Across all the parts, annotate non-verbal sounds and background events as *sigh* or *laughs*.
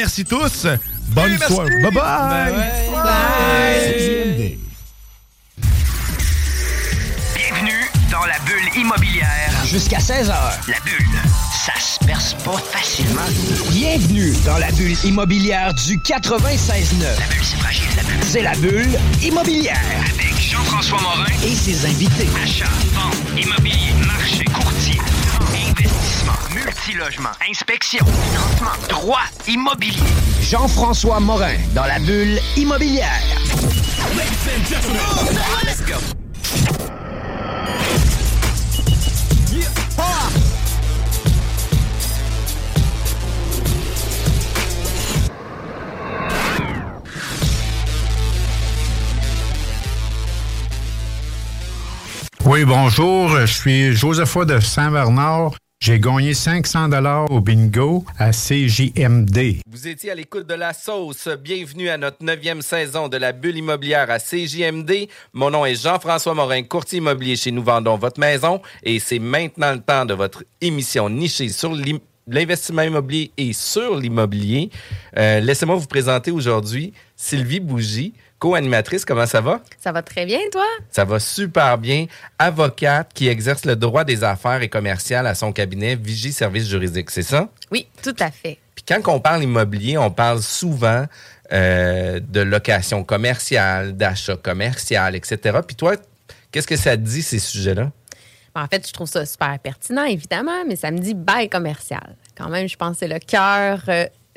Merci tous. Bonne soirée. Bye bye. Bye. Bienvenue dans la bulle immobilière. Jusqu'à 16h. La bulle, ça se perce pas facilement. Bienvenue dans la bulle immobilière du 96.9. La bulle, c'est fragile, la bulle. C'est la bulle immobilière. Avec Jean-François Morin et ses invités. Achat, vente, immobilier, marché, courtier, multilogement, inspection, financement, droit, immobilier. Jean-François Morin dans la bulle immobilière. Let's go. Oui, bonjour. Je suis Josepha de Saint-Bernard. J'ai gagné 500 dollars au bingo à CJMD. Vous étiez à l'écoute de la sauce. Bienvenue à notre neuvième saison de la bulle immobilière à CJMD. Mon nom est Jean-François Morin, courtier immobilier chez Nous Vendons Votre Maison. Et c'est maintenant le temps de votre émission nichée sur l'investissement immobilier et sur l'immobilier. Euh, Laissez-moi vous présenter aujourd'hui Sylvie Bougie, co-animatrice. Comment ça va? Ça va très bien, toi? Ça va super bien. Avocate qui exerce le droit des affaires et commerciales à son cabinet Vigie Service Juridique, c'est ça? Oui, tout à fait. Puis quand on parle immobilier, on parle souvent euh, de location commerciale, d'achat commercial, etc. Puis toi, qu'est-ce que ça te dit, ces sujets-là? En fait, je trouve ça super pertinent, évidemment, mais ça me dit bail commercial. Quand même, je pense que c'est le cœur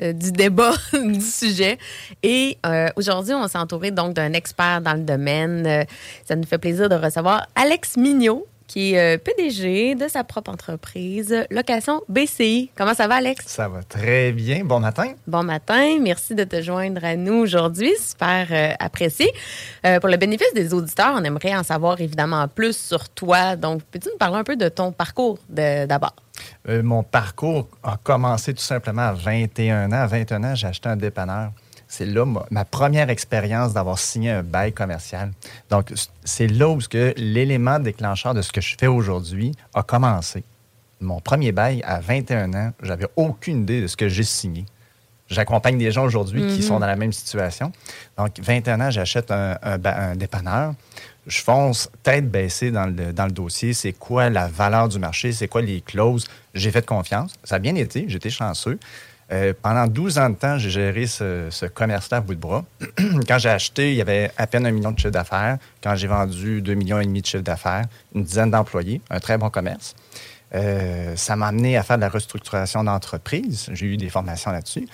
euh, du débat *laughs* du sujet. Et euh, aujourd'hui, on s'est entouré donc d'un expert dans le domaine. Euh, ça nous fait plaisir de recevoir Alex Mignot, qui est PDG de sa propre entreprise, Location BCI. Comment ça va, Alex? Ça va très bien. Bon matin. Bon matin, merci de te joindre à nous aujourd'hui, super euh, apprécié. Euh, pour le bénéfice des auditeurs, on aimerait en savoir évidemment plus sur toi. Donc, peux-tu nous parler un peu de ton parcours d'abord? Euh, mon parcours a commencé tout simplement à 21 ans. À 21 ans, j'ai acheté un dépanneur. C'est là ma, première expérience d'avoir signé un bail commercial. Donc, c'est là où l'élément déclencheur de ce que je fais aujourd'hui a commencé. Mon premier bail à 21 ans, j'avais aucune idée de ce que j'ai signé. J'accompagne des gens aujourd'hui qui Mhm. sont dans la même situation. Donc, 21 ans, j'achète un, un ba- un dépanneur. Je fonce tête baissée dans le, dans le dossier. C'est quoi la valeur du marché? C'est quoi les clauses? J'ai fait confiance. Ça a bien été. J'étais chanceux. Euh, pendant 12 ans de temps, j'ai géré ce, ce commerce-là à bout de bras. *clears throat* Quand j'ai acheté, il y avait à peine un million de chiffre d'affaires. Quand j'ai vendu 2 millions et demi de chiffre d'affaires, une dizaine d'employés, un très bon commerce. Euh, ça m'a amené à faire de la restructuration d'entreprise. J'ai eu des formations là-dessus.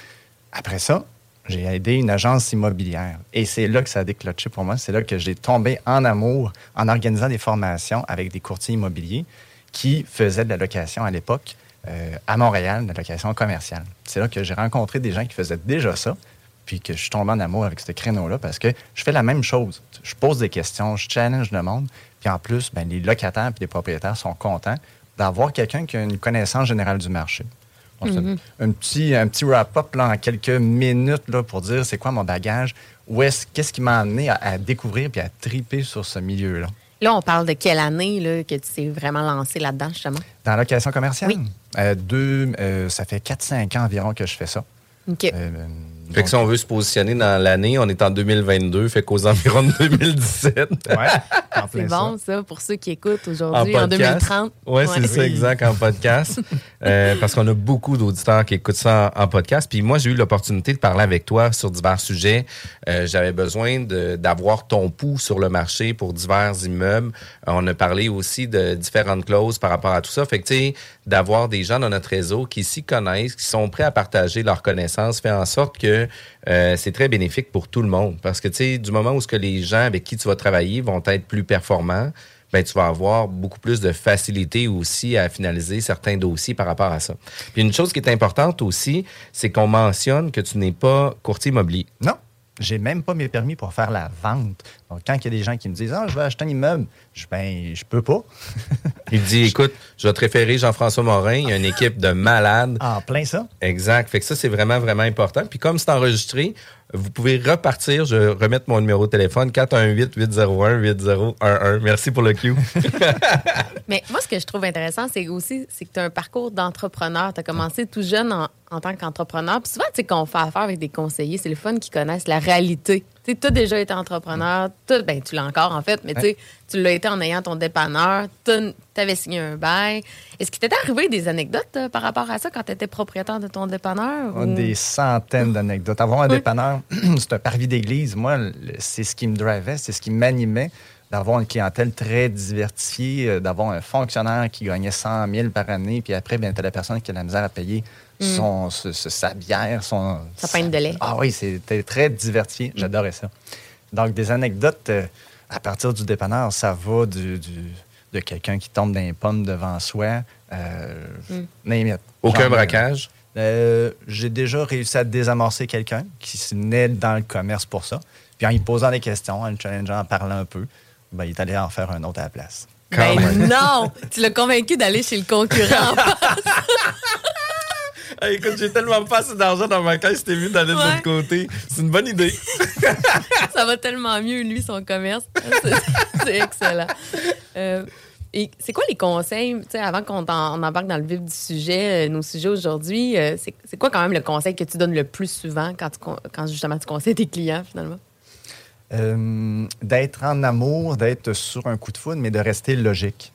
Après ça, j'ai aidé une agence immobilière. Et c'est là que ça a déclenché pour moi. C'est là que j'ai tombé en amour en organisant des formations avec des courtiers immobiliers qui faisaient de la location à l'époque euh, à Montréal, de la location commerciale. C'est là que j'ai rencontré des gens qui faisaient déjà ça, puis que je suis tombé en amour avec ce créneau-là parce que je fais la même chose. Je pose des questions, je challenge le monde, puis en plus, ben, les locataires et les propriétaires sont contents d'avoir quelqu'un qui a une connaissance générale du marché. Mhm. un, petit, un petit wrap-up là, en quelques minutes là, pour dire c'est quoi mon bagage, où est-ce, qu'est-ce qui m'a amené à, à découvrir puis à triper sur ce milieu-là. Là, on parle de quelle année là, que tu t'es vraiment lancé là-dedans, justement? Dans la location commerciale, euh, deux, euh, ça fait 4-5 ans environ que je fais ça. OK. Euh, Fait que si on veut se positionner dans l'année, on est en 2022, fait qu'aux environs de 2017. Ouais, en *laughs* C'est bon, ça, pour ceux qui écoutent aujourd'hui, en, podcast. 2030. Ouais, c'est ça, exact, en podcast. *laughs* Euh, parce qu'on a beaucoup d'auditeurs qui écoutent ça en, en podcast. Puis moi, j'ai eu l'opportunité de parler avec toi sur divers sujets. Euh, J'avais besoin d'avoir ton pouls sur le marché pour divers immeubles. Euh, on a parlé aussi de différentes clauses par rapport à tout ça. Fait que, tu sais, d'avoir des gens dans notre réseau qui s'y connaissent, qui sont prêts à partager leurs connaissances, fait en sorte que euh, c'est très bénéfique pour tout le monde. Parce que, tu sais, du moment où ce que les gens avec qui tu vas travailler vont être plus performants, ben, tu vas avoir beaucoup plus de facilité aussi à finaliser certains dossiers par rapport à ça. Puis une chose qui est importante aussi, c'est qu'on mentionne que tu n'es pas courtier immobilier. Non, j'ai même pas mes permis pour faire la vente. Donc, quand il y a des gens qui me disent Ah, je vais acheter un immeuble, je ben, je peux pas. *laughs* Il dit, écoute, je vais te référer Jean-François Morin, il y a une équipe de malades. En plein ça. Exact. Fait que ça, c'est vraiment, vraiment important. Puis comme c'est enregistré, vous pouvez repartir. Je vais remettre mon numéro de téléphone, 418-801-8011. Merci pour le cue. *laughs* Mais moi, ce que je trouve intéressant, c'est aussi c'est que tu as un parcours d'entrepreneur. Tu as commencé tout jeune en, en tant qu'entrepreneur. Puis souvent, tu sais, quand on fait affaire avec des conseillers, c'est le fun qui connaissent la réalité. Tu sais, as déjà été entrepreneur. Ben, tu l'as encore, en fait, mais tu l'as été en ayant ton dépanneur. Tu avais signé un bail. Est-ce qu'il t'était arrivé des anecdotes euh, par rapport à ça quand tu étais propriétaire de ton dépanneur? ou- Des centaines d'anecdotes. Avoir un dépanneur, *clears throat* c'est un parvis d'église. Moi, c'est ce qui me drivait, c'est ce qui m'animait d'avoir une clientèle très diversifiée, euh, d'avoir un fonctionnaire qui gagnait 100 000 par année, puis après, ben, tu as la personne qui a la misère à payer son, ce- ce- sa bière, son... Sa pinte de lait. Ah oui, c'était très diversifié. J'adorais ça. Donc, des anecdotes euh, à partir du dépanneur, ça va du, du- de quelqu'un qui tombe dans les pommes devant soi. Euh, it. Aucun braquage? euh, j'ai déjà réussi à désamorcer quelqu'un qui se venait dans le commerce pour ça. Puis en lui posant des questions, en le challengeant, en parlant un peu, ben, il est allé en faire un autre à la place. Ben non! *laughs* Tu l'as convaincu d'aller chez le concurrent. *laughs* Hey, écoute, j'ai tellement pas assez d'argent dans ma caisse, t'es mieux d'aller de l'autre côté. C'est une bonne idée. *laughs* ça va tellement mieux, lui, son commerce. C'est- excellent. Euh, et c'est quoi les conseils, tu sais, avant qu'on embarque dans le vif du sujet, euh, nos sujets aujourd'hui, euh, c'est quoi quand même le conseil que tu donnes le plus souvent quand, tu quand justement tu conseilles tes clients, finalement? Euh, d'être en amour, d'être sur un coup de foudre, mais de rester logique.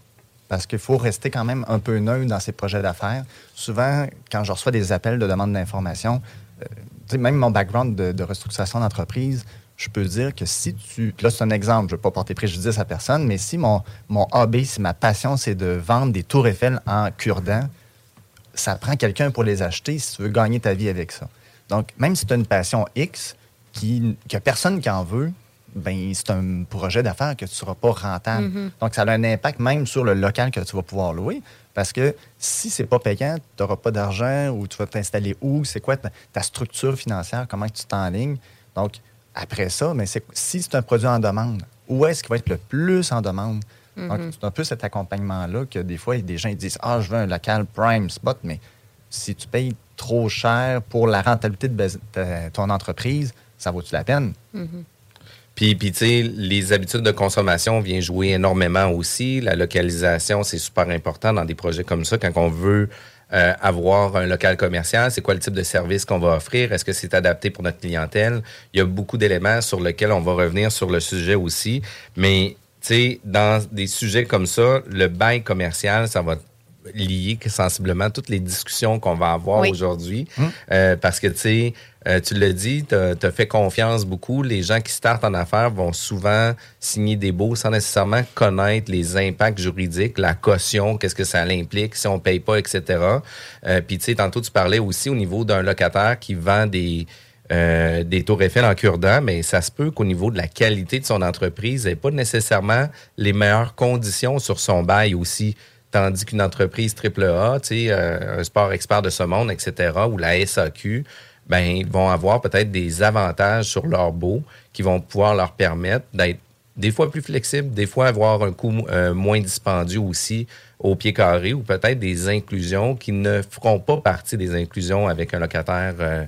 Parce qu'il faut rester quand même un peu neutre dans ses projets d'affaires. Souvent, quand je reçois des appels de demande d'information, euh, même mon background de, restructuration d'entreprise, je peux dire que si tu. Là, c'est un exemple, je ne veux pas porter préjudice à personne, mais si mon, mon hobby, si ma passion, c'est de vendre des tours Eiffel en cure-dent, ça prend quelqu'un pour les acheter si tu veux gagner ta vie avec ça. Donc, même si tu as une passion X, qui a personne qui en veut, ben c'est un projet d'affaires que tu ne seras pas rentable. Donc, ça a un impact même sur le local que tu vas pouvoir louer. Parce que si c'est pas payant, tu n'auras pas d'argent ou tu vas t'installer où, c'est quoi ta, ta structure financière, comment tu t'enlignes. Donc, après ça, mais c'est- si c'est un produit en demande, où est-ce qu'il va être le plus en demande? Donc, c'est un peu cet accompagnement-là que des fois, des gens ils disent Ah, je veux un local prime spot, mais si tu payes trop cher pour la rentabilité de ton entreprise, ça vaut-tu la peine? Puis, puis tu sais, les habitudes de consommation viennent jouer énormément aussi. La localisation, c'est super important dans des projets comme ça. Quand on veut euh, avoir un local commercial, c'est quoi le type de service qu'on va offrir? Est-ce que c'est adapté pour notre clientèle? Il y a beaucoup d'éléments sur lesquels on va revenir sur le sujet aussi. Mais, tu sais, dans des sujets comme ça, le bail commercial, ça va lier sensiblement toutes les discussions qu'on va avoir Oui. aujourd'hui. Euh, parce que, tu sais, euh, tu l'as dit, tu as, fait confiance beaucoup. Les gens qui startent en affaires vont souvent signer des baux sans nécessairement connaître les impacts juridiques, la caution, qu'est-ce que ça implique, si on paye pas, etc. Euh, Puis, tu sais, tantôt, tu parlais aussi au niveau d'un locataire qui vend des... euh, des tours Eiffel en cure-dent, mais ça se peut qu'au niveau de la qualité de son entreprise, elle n'ait pas nécessairement les meilleures conditions sur son bail aussi. Tandis qu'une entreprise AAA, euh, un sport expert de ce monde, etc., ou la SAQ, ben, ils vont avoir peut-être des avantages sur leur beau qui vont pouvoir leur permettre d'être des fois plus flexibles, des fois avoir un coût euh, moins dispendieux aussi au pied carré ou peut-être des inclusions qui ne feront pas partie des inclusions avec un locataire euh,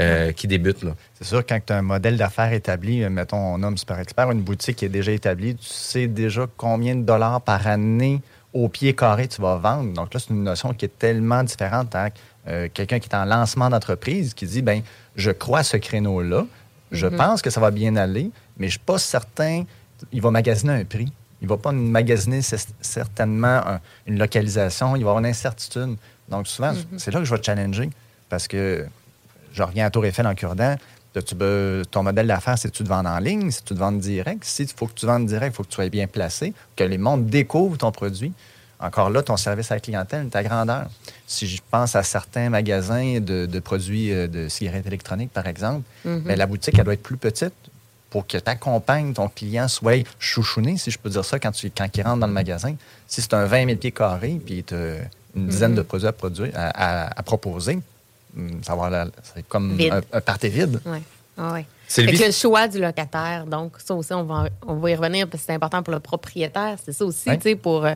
euh, qui débute. C'est sûr, quand tu as un modèle d'affaires établi, mettons, on nomme Super Expert, une boutique qui est déjà établie, tu sais déjà combien de dollars par année au pied carré tu vas vendre. Donc là, c'est une notion qui est tellement différente à euh, quelqu'un qui est en lancement d'entreprise qui dit, ben je crois à ce créneau-là, je Mhm. pense que ça va bien aller, mais je ne suis pas certain, il va magasiner un prix. Il ne va pas magasiner certainement un- une localisation, il va avoir une incertitude. Donc souvent, Mhm. c'est là que je vais te challenger parce que je reviens à Tour Eiffel en cure-dent. Tu veux- ton modèle d'affaires, c'est tu te vends en ligne, si tu te vends direct? Si il faut que tu vendes direct, il faut que tu sois bien placé, que les mondes découvrent ton produit. Encore là, ton service à la clientèle, ta grandeur. Si je pense à certains magasins de, de produits euh, de cigarettes électroniques, par exemple, Mhm. ben, la boutique, elle doit être plus petite pour que tu accompagnes ton client soit chouchouné, si je peux dire ça, quand, tu, quand il rentre dans le magasin. Si c'est un 20 000 pieds carrés, puis tu as une dizaine Mhm. de produits à, produire, à, à- à proposer, ça va avoir la- c'est comme Vide. un, un party vide. Ah Fait que le choix du locataire, donc ça aussi, on va, on va y revenir parce que c'est important pour le propriétaire. C'est ça aussi, Ouais. tu sais, pour euh,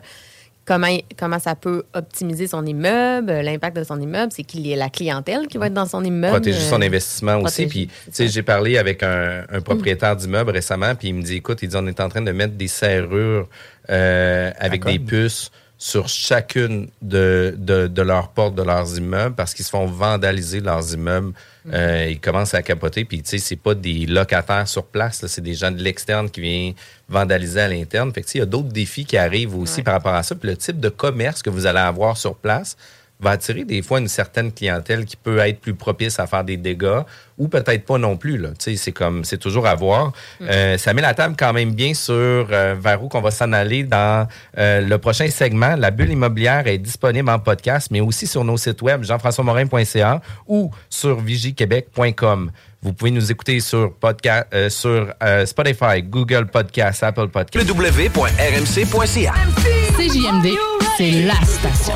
comment, comment ça peut optimiser son immeuble, l'impact de son immeuble. C'est qu'il y ait la clientèle qui va être dans son immeuble. protéger son euh, investissement aussi. Puis, c'est tu sais, j'ai parlé avec un, un propriétaire d'immeuble récemment, puis il me dit, écoute, il dit, on est en train de mettre des serrures euh, avec des puces sur chacune de, de, de leurs portes de leurs immeubles parce qu'ils se font vandaliser leurs immeubles. Euh, ils commencent à capoter. Puis, tu sais, c'est pas des locataires sur place, c'est des gens de l'externe qui viennent vandaliser à l'interne. Fait que, tu sais, il y a d'autres défis qui arrivent aussi Ouais. par rapport à ça. Puis, le type de commerce que vous allez avoir sur place va attirer des fois une certaine clientèle qui peut être plus propice à faire des dégâts ou peut-être pas non plus. Là. Tu sais, C'est comme c'est toujours à voir. Euh, ça met la table quand même bien sur euh, vers où qu'on va s'en aller dans euh, le prochain segment. La bulle immobilière est disponible en podcast, mais aussi sur nos sites web jean-françois-morin.ca ou sur vigiquebec.com. Vous pouvez nous écouter sur, podcast, euh, sur euh, Spotify, Google Podcast, Apple Podcast. www.rmc.ca. CJMD, c'est la station.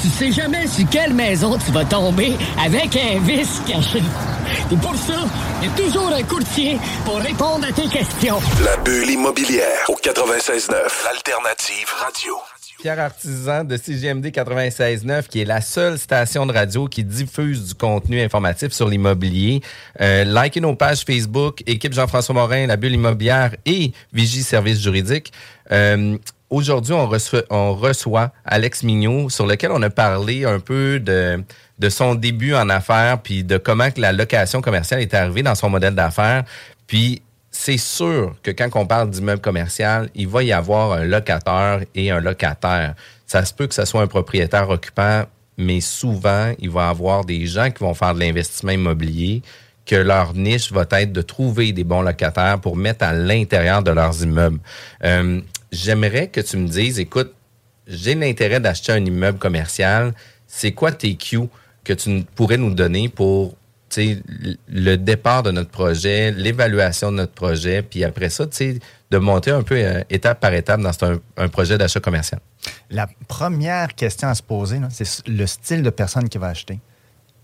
Tu sais jamais sur quelle maison tu vas tomber avec un vice caché. Et pour ça, il y a toujours un courtier pour répondre à tes questions. La bulle immobilière au 96.9, l'alternative radio. Pierre Artisan de CGMD 96.9, qui est la seule station de radio qui diffuse du contenu informatif sur l'immobilier. Euh, likez nos pages Facebook, équipe Jean-François Morin, la bulle immobilière et Vigie Service juridique. Euh, Aujourd'hui, on reçoit, on reçoit Alex Mignot, sur lequel on a parlé un peu de, de son début en affaires, puis de comment que la location commerciale est arrivée dans son modèle d'affaires. Puis c'est sûr que quand on parle d'immeuble commercial, il va y avoir un locateur et un locataire. Ça se peut que ce soit un propriétaire occupant, mais souvent, il va y avoir des gens qui vont faire de l'investissement immobilier, que leur niche va être de trouver des bons locataires pour mettre à l'intérieur de leurs immeubles. Euh, J'aimerais que tu me dises, écoute, j'ai l'intérêt d'acheter un immeuble commercial. C'est quoi tes Q que tu pourrais nous donner pour le départ de notre projet, l'évaluation de notre projet, puis après ça, de monter un peu euh, étape par étape dans un, un projet d'achat commercial? La première question à se poser, c'est le style de personne qui va acheter.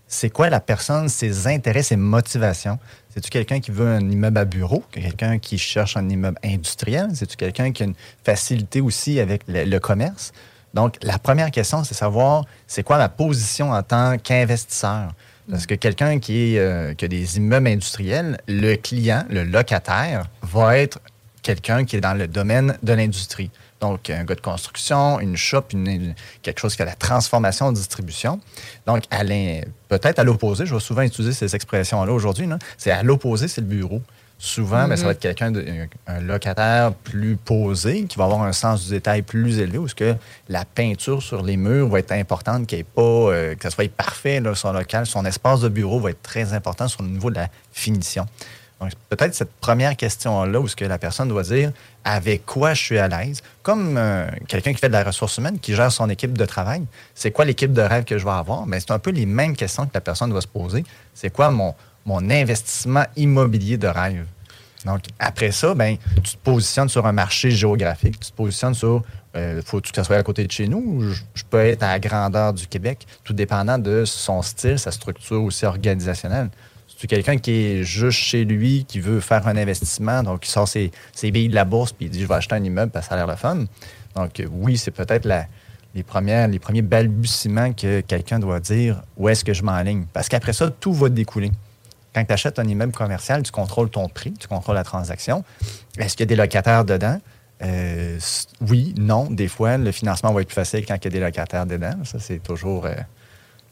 C'est quoi la personne, ses intérêts, ses motivations? C'est-tu quelqu'un qui veut un immeuble à bureau? Quelqu'un qui cherche un immeuble industriel? C'est-tu quelqu'un qui a une facilité aussi avec le, commerce? Donc, la première question, c'est savoir c'est quoi ma position en tant qu'investisseur? Parce que quelqu'un euh, qui a des immeubles industriels, le client, le locataire, va être quelqu'un qui est dans le domaine de l'industrie. Donc, un gars de construction, une shop, une- une- quelque chose qui a la transformation, distribution. Donc, peut-être à l'opposé, je vais souvent utiliser ces expressions-là aujourd'hui, c'est à l'opposé, c'est le bureau. Souvent, ben, ça va être quelqu'un, un locataire plus posé, qui va avoir un sens du détail plus élevé, où ce que la peinture sur les murs va être importante, qu'il pas, euh, que ça soit parfait, là, son local, son espace de bureau va être très important sur le niveau de la finition. Donc, peut-être cette première question-là, où ce que la personne doit dire avec quoi je suis à l'aise, comme euh, quelqu'un qui fait de la ressource humaine, qui gère son équipe de travail, c'est quoi l'équipe de rêve que je vais avoir? Mais c'est un peu les mêmes questions que la personne doit se poser. C'est quoi mon, investissement immobilier de rêve? Donc, après ça, ben, tu te positionnes sur un marché géographique, tu te positionnes sur, euh, faut-tu que ça soit à côté de chez nous ou je, je peux être à la grandeur du Québec, tout dépendant de son style, sa structure aussi organisationnelle. C'est quelqu'un qui est juste chez lui, qui veut faire un investissement, donc il sort ses, ses billes de la bourse, puis il dit, je vais acheter un immeuble, parce que ça a l'air le fun. Donc euh, oui, c'est peut-être la- les, premières, les premiers balbutiements que quelqu'un doit dire, où est-ce que je m'enligne? Parce qu'après ça, tout va découler. Quand tu achètes un immeuble commercial, tu contrôles ton prix, tu contrôles la transaction. Est-ce qu'il y a des locataires dedans? Euh, oui, non. Des fois, le financement va être plus facile quand il y a des locataires dedans. Ça, c'est toujours euh,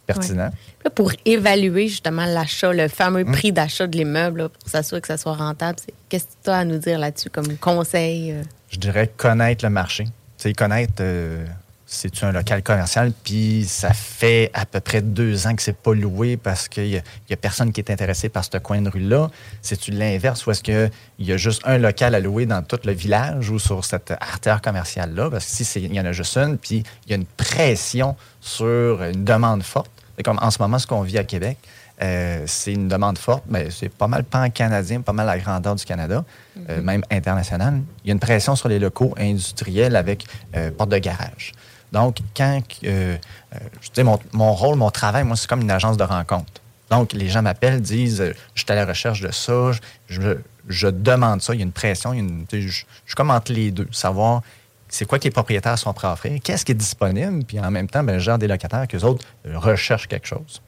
pertinent. Là, pour évaluer justement l'achat, le fameux Mm. prix d'achat de l'immeuble, pour s'assurer que ça soit rentable, c'est- qu'est-ce que tu as à nous dire là-dessus comme conseil? euh? Je dirais connaître le marché. Tu sais, connaître, euh, c'est-tu un local commercial, puis ça fait à peu près deux ans que c'est pas loué parce qu'il n'y a, a personne qui est intéressé par ce coin de rue-là. C'est-tu l'inverse ou est-ce qu'il y a juste un local à louer dans tout le village ou sur cette artère commerciale-là? Parce que si c'est- il y en a juste une, puis il y a une pression sur une demande forte, c'est comme en ce moment ce qu'on vit à Québec, euh, c'est une demande forte, mais c'est pas mal pan-canadien, pas mal la grandeur du Canada, euh, même international. Il y a une pression sur les locaux industriels avec euh, porte de garage. Donc, quand, euh, euh, je dis, mon, mon rôle, mon travail, moi, c'est comme une agence de rencontre. Donc, les gens m'appellent, disent, euh, je suis à la recherche de ça, je, je- je demande ça, il y a une pression, il y a une- je, je suis comme entre les deux, savoir c'est quoi que les propriétaires sont prêts à offrir, qu'est-ce qui est disponible, puis en même temps, ben, je gère des locataires qu'eux autres recherchent quelque chose.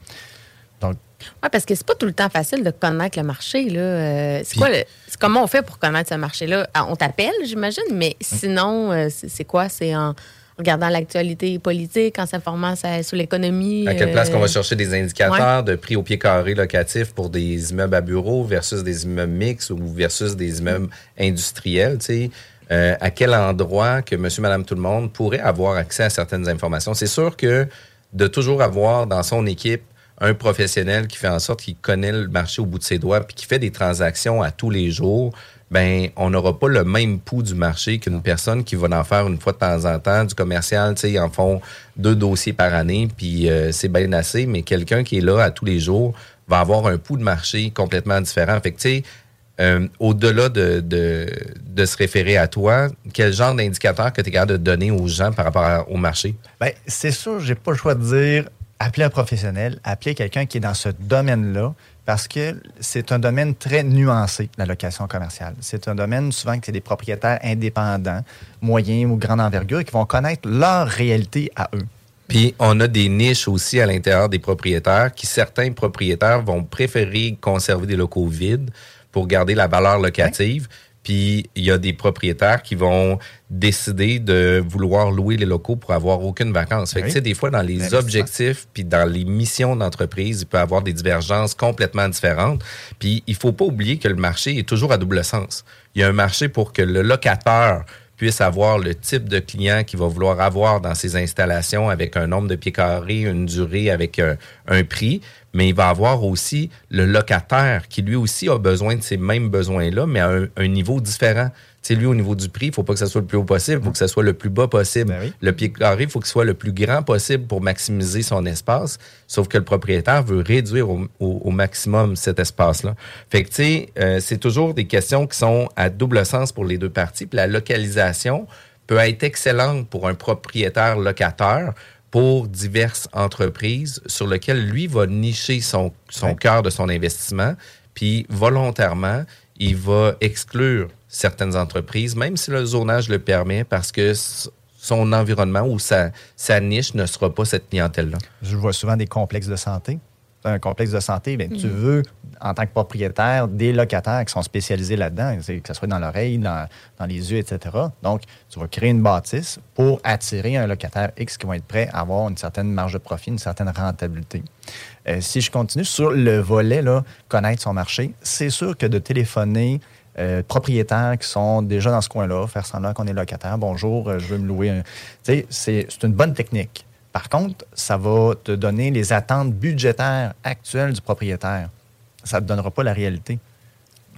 Donc, Oui, parce que c'est pas tout le temps facile de connaître le marché. Là. Euh, c'est quoi le- comment on fait pour connaître ce marché-là? Ah, On t'appelle, j'imagine, mais sinon, euh, c'est c'est quoi? C'est en regardant l'actualité politique, en s'informant sur l'économie. À quelle euh, place qu'on va chercher des indicateurs de prix au pied carré locatif pour des immeubles à bureaux versus des immeubles mixtes ou versus des immeubles industriels, tu sais? Euh, à quel endroit que monsieur, madame, tout le monde pourrait avoir accès à certaines informations? C'est sûr que de toujours avoir dans son équipe un professionnel qui fait en sorte qu'il connaît le marché au bout de ses doigts puis qui fait des transactions à tous les jours, ben on n'aura pas le même pouls du marché qu'une personne qui va en faire une fois de temps en temps du commercial, tu sais, ils en font deux dossiers par année puis euh, c'est bien assez, mais quelqu'un qui est là à tous les jours va avoir un pouls de marché complètement différent. Fait que tu sais, euh, au-delà de, de, de se référer à toi, quel genre d'indicateur que tu es capable de donner aux gens par rapport à- au marché? Ben, c'est sûr, j'ai pas le choix de dire appeler un professionnel, appeler quelqu'un qui est dans ce domaine-là, parce que c'est un domaine très nuancé, la location commerciale. C'est un domaine souvent que c'est des propriétaires indépendants, moyens ou grande envergure, qui vont connaître leur réalité à eux. Puis on a des niches aussi à l'intérieur des propriétaires qui certains propriétaires vont préférer conserver des locaux vides pour garder la valeur locative. Puis il y a des propriétaires qui vont décider de vouloir louer les locaux pour avoir aucune vacances. Fait que, Oui. tu sais, des fois, dans les objectifs puis dans les missions d'entreprise, il peut y avoir des divergences complètement différentes. Puis il faut pas oublier que le marché est toujours à double sens. Il y a un marché pour que le locateur puisse avoir le type de client qu'il va vouloir avoir dans ses installations avec un nombre de pieds carrés, une durée avec un, un prix, mais il va avoir aussi le locataire qui lui aussi a besoin de ces mêmes besoins-là, mais à un, un niveau différent. Tu sais, lui, au niveau du prix, il faut pas que ça soit le plus haut possible, il faut que ça soit le plus bas possible. Ben oui. Le pied carré, il faut qu'il soit le plus grand possible pour maximiser son espace, sauf que le propriétaire veut réduire au, au- au maximum cet espace-là. Fait que, tu sais, euh, c'est toujours des questions qui sont à double sens pour les deux parties. Puis la localisation peut être excellente pour un propriétaire locateur pour diverses entreprises sur lesquelles lui va nicher son, son cœur de son investissement, puis volontairement, il va exclure certaines entreprises, même si le zonage le permet, parce que son environnement ou sa, sa niche ne sera pas cette clientèle-là. Je vois souvent des complexes de santé. Un complexe de santé, bien, tu veux, en tant que propriétaire, des locataires qui sont spécialisés là-dedans, que ce soit dans l'oreille, dans, dans les yeux, etc. Donc, tu vas créer une bâtisse pour attirer un locataire X qui va être prêt à avoir une certaine marge de profit, une certaine rentabilité. Euh, si je continue sur le volet, là, connaître son marché, c'est sûr que de téléphoner euh, propriétaires qui sont déjà dans ce coin-là, faire semblant qu'on est locataire, bonjour, euh, je veux me louer un. C'est une bonne technique. Par contre, ça va te donner les attentes budgétaires actuelles du propriétaire. Ça ne te donnera pas la réalité.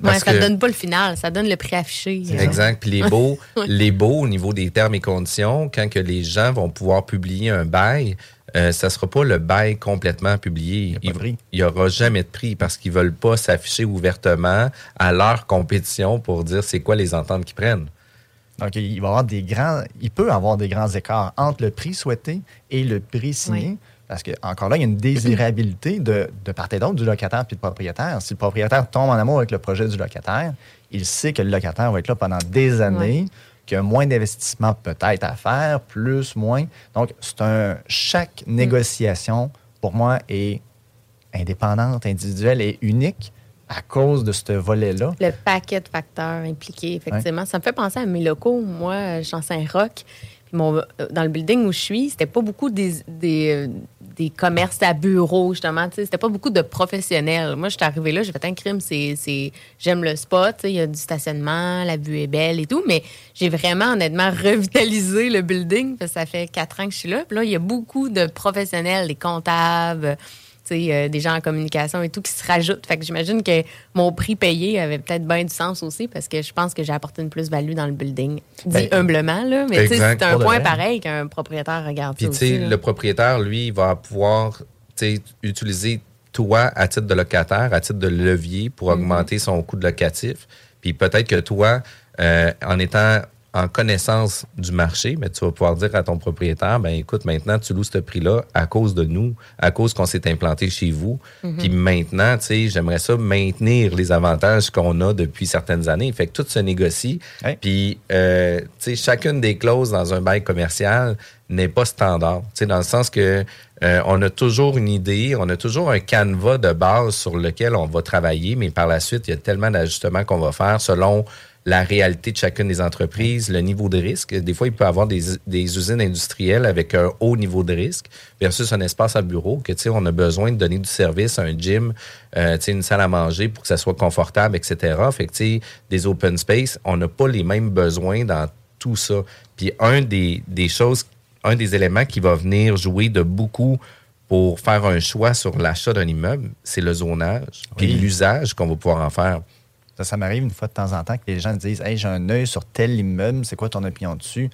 Ouais, ça ne donne pas le final, ça donne le prix affiché. Exact. Puis les beaux, *laughs* Ouais. les beaux au niveau des termes et conditions, quand que les gens vont pouvoir publier un bail, euh, ça sera pas le bail complètement publié. Il y a pas de prix. Il y aura jamais de prix parce qu'ils veulent pas s'afficher ouvertement à leur compétition pour dire c'est quoi les ententes qu'ils prennent. Donc, il va avoir des grands, il peut avoir des grands écarts entre le prix souhaité et le prix signé. Oui. Parce que, encore là, il y a une désirabilité de, de part et d'autre du locataire puis du propriétaire. Si le propriétaire tombe en amour avec le projet du locataire, il sait que le locataire va être là pendant des années, qu'il y a moins d'investissement peut-être à faire, plus, moins. Donc, c'est un. Chaque négociation, pour moi, est indépendante, individuelle et unique à cause de ce volet-là. Le paquet de facteurs impliqués, effectivement. Ça me fait penser à mes locaux. Moi, je suis en Saint-Roch. Mon, dans le building où je suis, c'était pas beaucoup des, des, euh, des commerces à bureau, justement. C'était pas beaucoup de professionnels. Moi, je suis arrivée là, j'ai fait un crime. C'est, c'est, j'aime le spot. Il y a du stationnement, la vue est belle et tout. Mais j'ai vraiment, honnêtement, revitalisé le building. Parce que ça fait quatre ans que je suis là. Puis là, il y a beaucoup de professionnels, des comptables euh, des gens en communication et tout qui se rajoutent. Fait que j'imagine que mon prix payé avait peut-être bien du sens aussi parce que je pense que j'ai apporté une plus-value dans le building. Dit Ben, humblement, là, mais c'est un point vrai. pareil qu'un propriétaire regarde Puis, aussi. le propriétaire, lui, il va pouvoir utiliser toi à titre de locataire, à titre de levier pour augmenter son coût de locatif. Puis peut-être que toi, euh, en étant en connaissance du marché, mais tu vas pouvoir dire à ton propriétaire, ben écoute, maintenant, tu loues ce prix-là à cause de nous, à cause qu'on s'est implanté chez vous. Mhm. Puis maintenant, tu sais, j'aimerais ça maintenir les avantages qu'on a depuis certaines années. Fait que tout se négocie. Puis, euh, tu sais, chacune des clauses dans un bail commercial n'est pas standard. Tu sais, dans le sens que euh, on a toujours une idée, on a toujours un canevas de base sur lequel on va travailler, mais par la suite, il y a tellement d'ajustements qu'on va faire selon la réalité de chacune des entreprises, le niveau de risque. Des fois, il peut y avoir des, des usines industrielles avec un haut niveau de risque versus un espace à bureau que, tu sais, on a besoin de donner du service, un gym, euh, tu sais, une salle à manger pour que ça soit confortable, etc. Fait que, tu sais, des open space, on n'a pas les mêmes besoins dans tout ça. Puis un des, des choses, un des éléments qui va venir jouer de beaucoup pour faire un choix sur l'achat d'un immeuble, c'est le zonage, puis l'usage qu'on va pouvoir en faire. Ça, ça m'arrive une fois de temps en temps que les gens disent Hey, j'ai un œil sur tel immeuble, c'est quoi ton opinion dessus?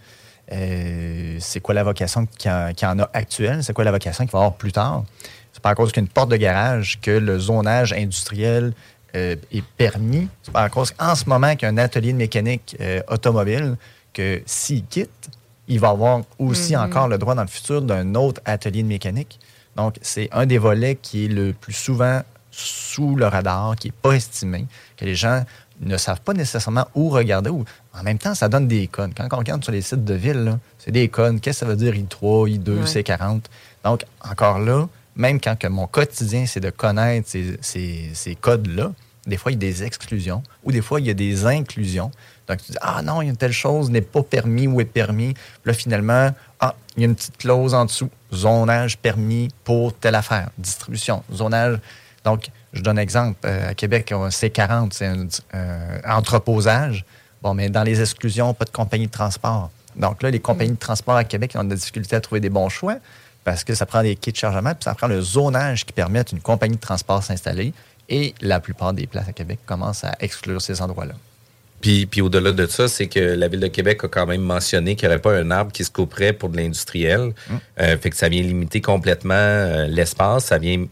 Euh, C'est quoi la vocation qu'il y, en- a actuelle? C'est quoi la vocation qu'il va avoir plus tard? C'est pas à cause qu'une porte de garage que le zonage industriel euh, est permis. C'est pas à cause qu'en ce moment qu'il y a un atelier de mécanique euh, automobile que s'il quitte, il va avoir aussi Mhm. encore le droit dans le futur d'un autre atelier de mécanique. Donc, c'est un des volets qui est le plus souvent sous le radar, qui n'est pas estimé, que les gens ne savent pas nécessairement où regarder. En même temps, ça donne des codes. Quand on regarde sur les sites de ville, c'est des codes. Qu'est-ce que ça veut dire I3, I2, Ouais. C40? Donc, encore là, même quand que mon quotidien, c'est de connaître ces, ces- ces codes-là, des fois, il y a des exclusions ou des fois, il y a des inclusions. Donc, tu dis, ah non, il y a telle chose n'est pas permis ou est permis. Puis là, finalement, ah, il y a une petite clause en dessous. Zonage permis pour telle affaire. Distribution, zonage. Donc, je donne un exemple. Euh, à Québec, a C40, c'est un euh, entreposage. Bon, mais dans les exclusions, pas de compagnie de transport. Donc là, les compagnies de transport à Québec ont de la difficulté à trouver des bons choix parce que ça prend des kits de chargement, puis ça prend le zonage qui permet à une compagnie de transport s'installer. Et la plupart des places à Québec commencent à exclure ces endroits-là. Puis, puis au-delà de ça, c'est que la Ville de Québec a quand même mentionné qu'il n'y aurait pas un arbre qui se couperait pour de l'industriel. Euh, fait que ça vient limiter complètement euh, l'espace. Ça vient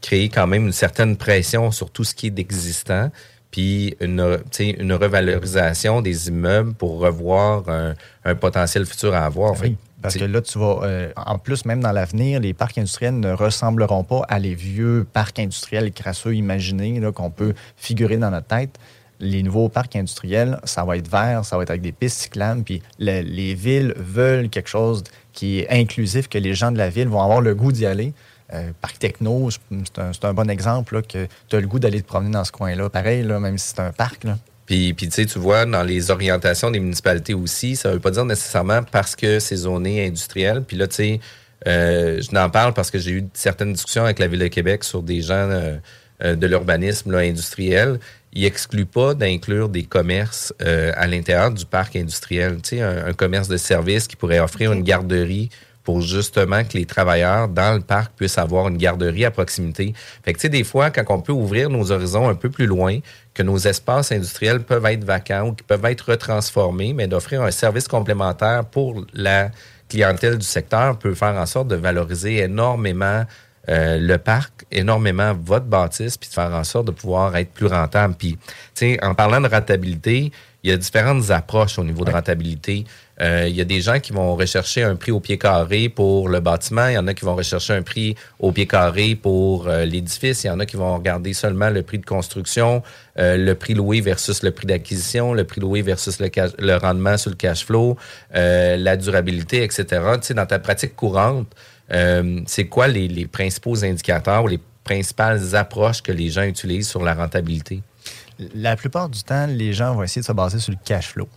créer quand même une certaine pression sur tout ce qui est d'existant. Puis une, une revalorisation des immeubles pour revoir un, un potentiel futur à avoir. Fait Oui, parce que là, tu vas. euh, en plus, même dans l'avenir, les parcs industriels ne ressembleront pas à les vieux parcs industriels crasseux imaginés qu'on peut figurer dans notre tête. Les nouveaux parcs industriels, ça va être vert, ça va être avec des pistes cyclables. Puis le- les villes veulent quelque chose qui est inclusif, que les gens de la ville vont avoir le goût d'y aller. Euh, parc techno, c'est un, bon exemple là, que tu as le goût d'aller te promener dans ce coin-là. Pareil, là, même si c'est un parc. Là. Puis, puis tu sais, tu vois, dans les orientations des municipalités aussi, ça veut pas dire nécessairement parce que c'est zoné industriel. Puis là, tu sais, euh, je n'en parle parce que j'ai eu certaines discussions avec la Ville de Québec sur des gens euh, de l'urbanisme industriel. Ils excluent pas d'inclure des commerces euh, à l'intérieur du parc industriel. Tu sais, un, un commerce de service qui pourrait offrir une garderie pour justement que les travailleurs dans le parc puissent avoir une garderie à proximité. Fait que, tu sais, des fois, quand on peut ouvrir nos horizons un peu plus loin, que nos espaces industriels peuvent être vacants ou qui peuvent être retransformés, mais d'offrir un service complémentaire pour la clientèle du secteur peut faire en sorte de valoriser énormément euh, le parc, énormément votre bâtisse, puis de faire en sorte de pouvoir être plus rentable. Puis, tu sais, en parlant de rentabilité, il y a différentes approches au niveau de rentabilité. Euh, il y a des gens qui vont rechercher un prix au pied carré pour le bâtiment. Il y en a qui vont rechercher un prix au pied carré pour euh, l'édifice. Il y en a qui vont regarder seulement le prix de construction, euh, le prix loué versus le prix d'acquisition, le prix loué versus le, cash- le rendement sur le cash flow, la durabilité, etc. Tu sais, dans ta pratique courante, c'est quoi les, les principaux indicateurs ou les principales approches que les gens utilisent sur la rentabilité? La plupart du temps, les gens vont essayer de se baser sur le cash flow.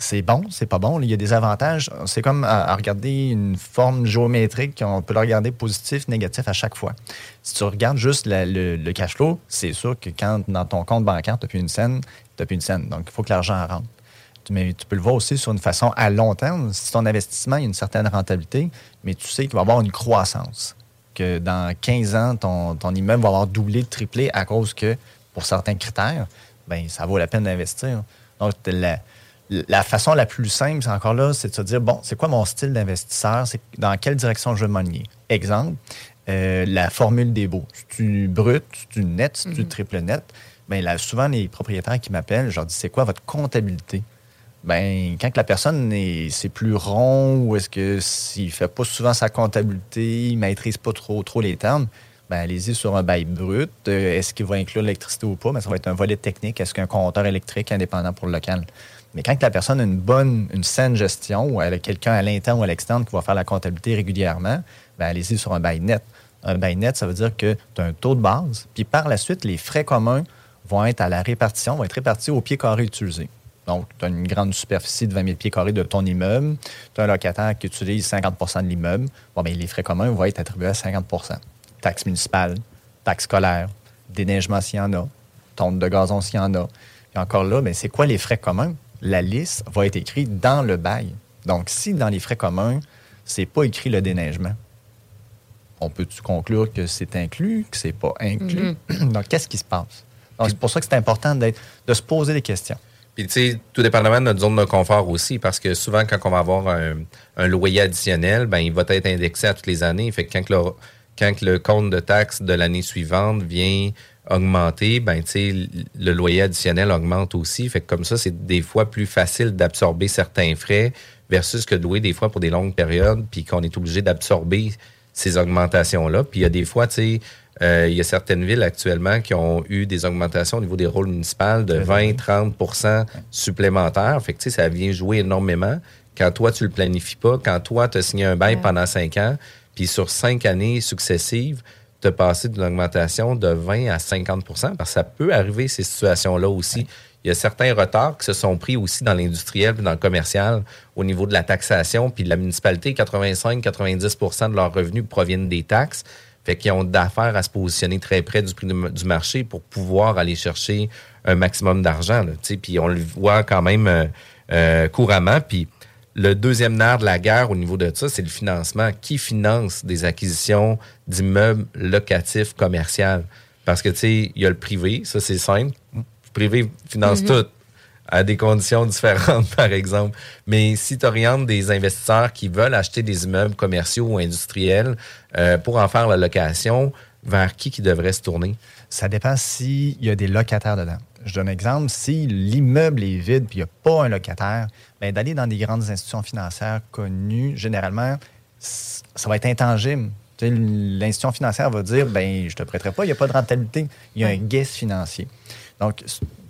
C'est bon, c'est pas bon. Il y a des avantages. C'est comme à, regarder une forme géométrique. On peut le regarder positif, négatif à chaque fois. Si tu regardes juste la- le, cash flow, c'est sûr que quand dans ton compte bancaire, tu n'as plus une scène, tu plus une scène. Donc, il faut que l'argent rentre. Mais tu peux le voir aussi sur une façon à long terme. Si ton investissement, a une certaine rentabilité, mais tu sais qu'il va y avoir une croissance. Que dans 15 ans, ton, ton immeuble va avoir doublé, triplé à cause que, pour certains critères, ben ça vaut la peine d'investir. Donc, la, la façon la plus simple, c'est encore là, c'est de se dire, bon, c'est quoi mon style d'investisseur? C'est dans quelle direction je veux m'aligner? Exemple, euh, la formule des beaux. Si tu brut, si tu net, si tu triple net, ben là, souvent, les propriétaires qui m'appellent, je leur dis, c'est quoi votre comptabilité? Ben, quand la personne est, c'est plus rond ou est-ce que s'il fait pas souvent sa comptabilité, il maîtrise pas trop, trop les termes, ben, allez-y sur un bail brut. Euh, est-ce qu'il va inclure l'électricité ou pas? Ben, ça va être un volet technique. Est-ce qu'un compteur électrique indépendant pour le local? Mais quand la personne a une bonne, une saine gestion ou elle a quelqu'un à l'interne ou à l'externe qui va faire la comptabilité régulièrement, ben, allez-y sur un bail net. Un bail net, ça veut dire que tu as un taux de base, puis par la suite, les frais communs vont être à la répartition, vont être répartis au pied carré utilisé. Donc, tu as une grande superficie de 20 000 pieds carrés de ton immeuble. Tu as un locataire qui utilise 50% de l'immeuble. Bon, bien, les frais communs vont être attribués à 50% Taxe municipale, taxe scolaire, déneigement s'il y en a, tonte de gazon s'il y en a. Et encore là, bien, c'est quoi les frais communs? La liste va être écrite dans le bail. Donc, si dans les frais communs, c'est pas écrit le déneigement, on peut-tu conclure que c'est inclus, que c'est pas inclus? *clears throat* Donc, qu'est-ce qui se passe? Donc, c'est pour ça que c'est important d'être, de se poser des questions. Puis, tu sais, tout dépendamment de notre zone de confort aussi, parce que souvent, quand on va avoir un, un loyer additionnel, ben, il va être indexé à toutes les années. Fait que quand le, quand que le compte de taxes de l'année suivante vient augmenter, ben, tu sais, le loyer additionnel augmente aussi. Fait que comme ça, c'est des fois plus facile d'absorber certains frais versus que de louer des fois pour des longues périodes, puis qu'on est obligé d'absorber ces augmentations-là. Puis il y a des fois, tu sais, euh, il y a certaines villes actuellement qui ont eu des augmentations au niveau des rôles municipaux de 20-30% supplémentaires. Fait que, tu sais, ça vient jouer énormément. Quand toi, tu le planifies pas, quand toi, tu as signé un bail Ouais. pendant cinq ans, puis sur cinq années successives, as passé d'une augmentation de 20 à 50% parce que ça peut arriver, ces situations-là aussi. Il y a certains retards qui se sont pris aussi dans l'industriel puis dans le commercial au niveau de la taxation. Puis la municipalité, 85-90% de leurs revenus proviennent des taxes. Fait qu'ils ont d'affaires à se positionner très près du prix du du marché pour pouvoir aller chercher un maximum d'argent. là, tu sais. Puis on le voit quand même euh, euh, couramment. Puis le deuxième nerf de la guerre au niveau de ça, c'est le financement. Qui finance des acquisitions d'immeubles locatifs commerciaux? Parce que, tu sais, il y a le privé, ça c'est simple. Le privé finance Mhm. tout à des conditions *laughs* différentes, par exemple. Mais si tu orientes des investisseurs qui veulent acheter des immeubles commerciaux ou industriels euh, pour en faire la location, vers qui qui devrait se tourner? Ça dépend s'il y a des locataires dedans. Je donne un exemple. Si l'immeuble est vide et il n'y a pas un locataire, ben, d'aller dans des grandes institutions financières connues, généralement, ça va être intangible. Tu sais, L'institution financière va dire ben, je ne te prêterai pas, il n'y a pas de rentabilité. Il y a un guest financier. Donc,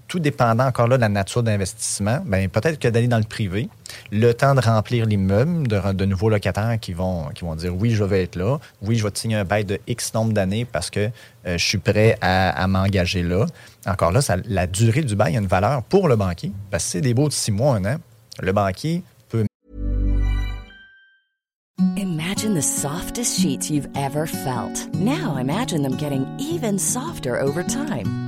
tout dépendant encore là de la nature d'investissement, ben, peut-être que d'aller dans le privé, le temps de remplir l'immeuble, de, de nouveaux locataires qui vont, qui vont dire oui, je vais être là, oui, je vais te signer un bail de X nombre d'années parce que euh, je suis prêt à, à m'engager là. Encore là, ça- la durée du bail a une valeur pour le banquier, parce que c'est des baux de six mois, un an. Le banquier peut Imagine the softest sheets you've ever felt. Now imagine them getting even softer over time.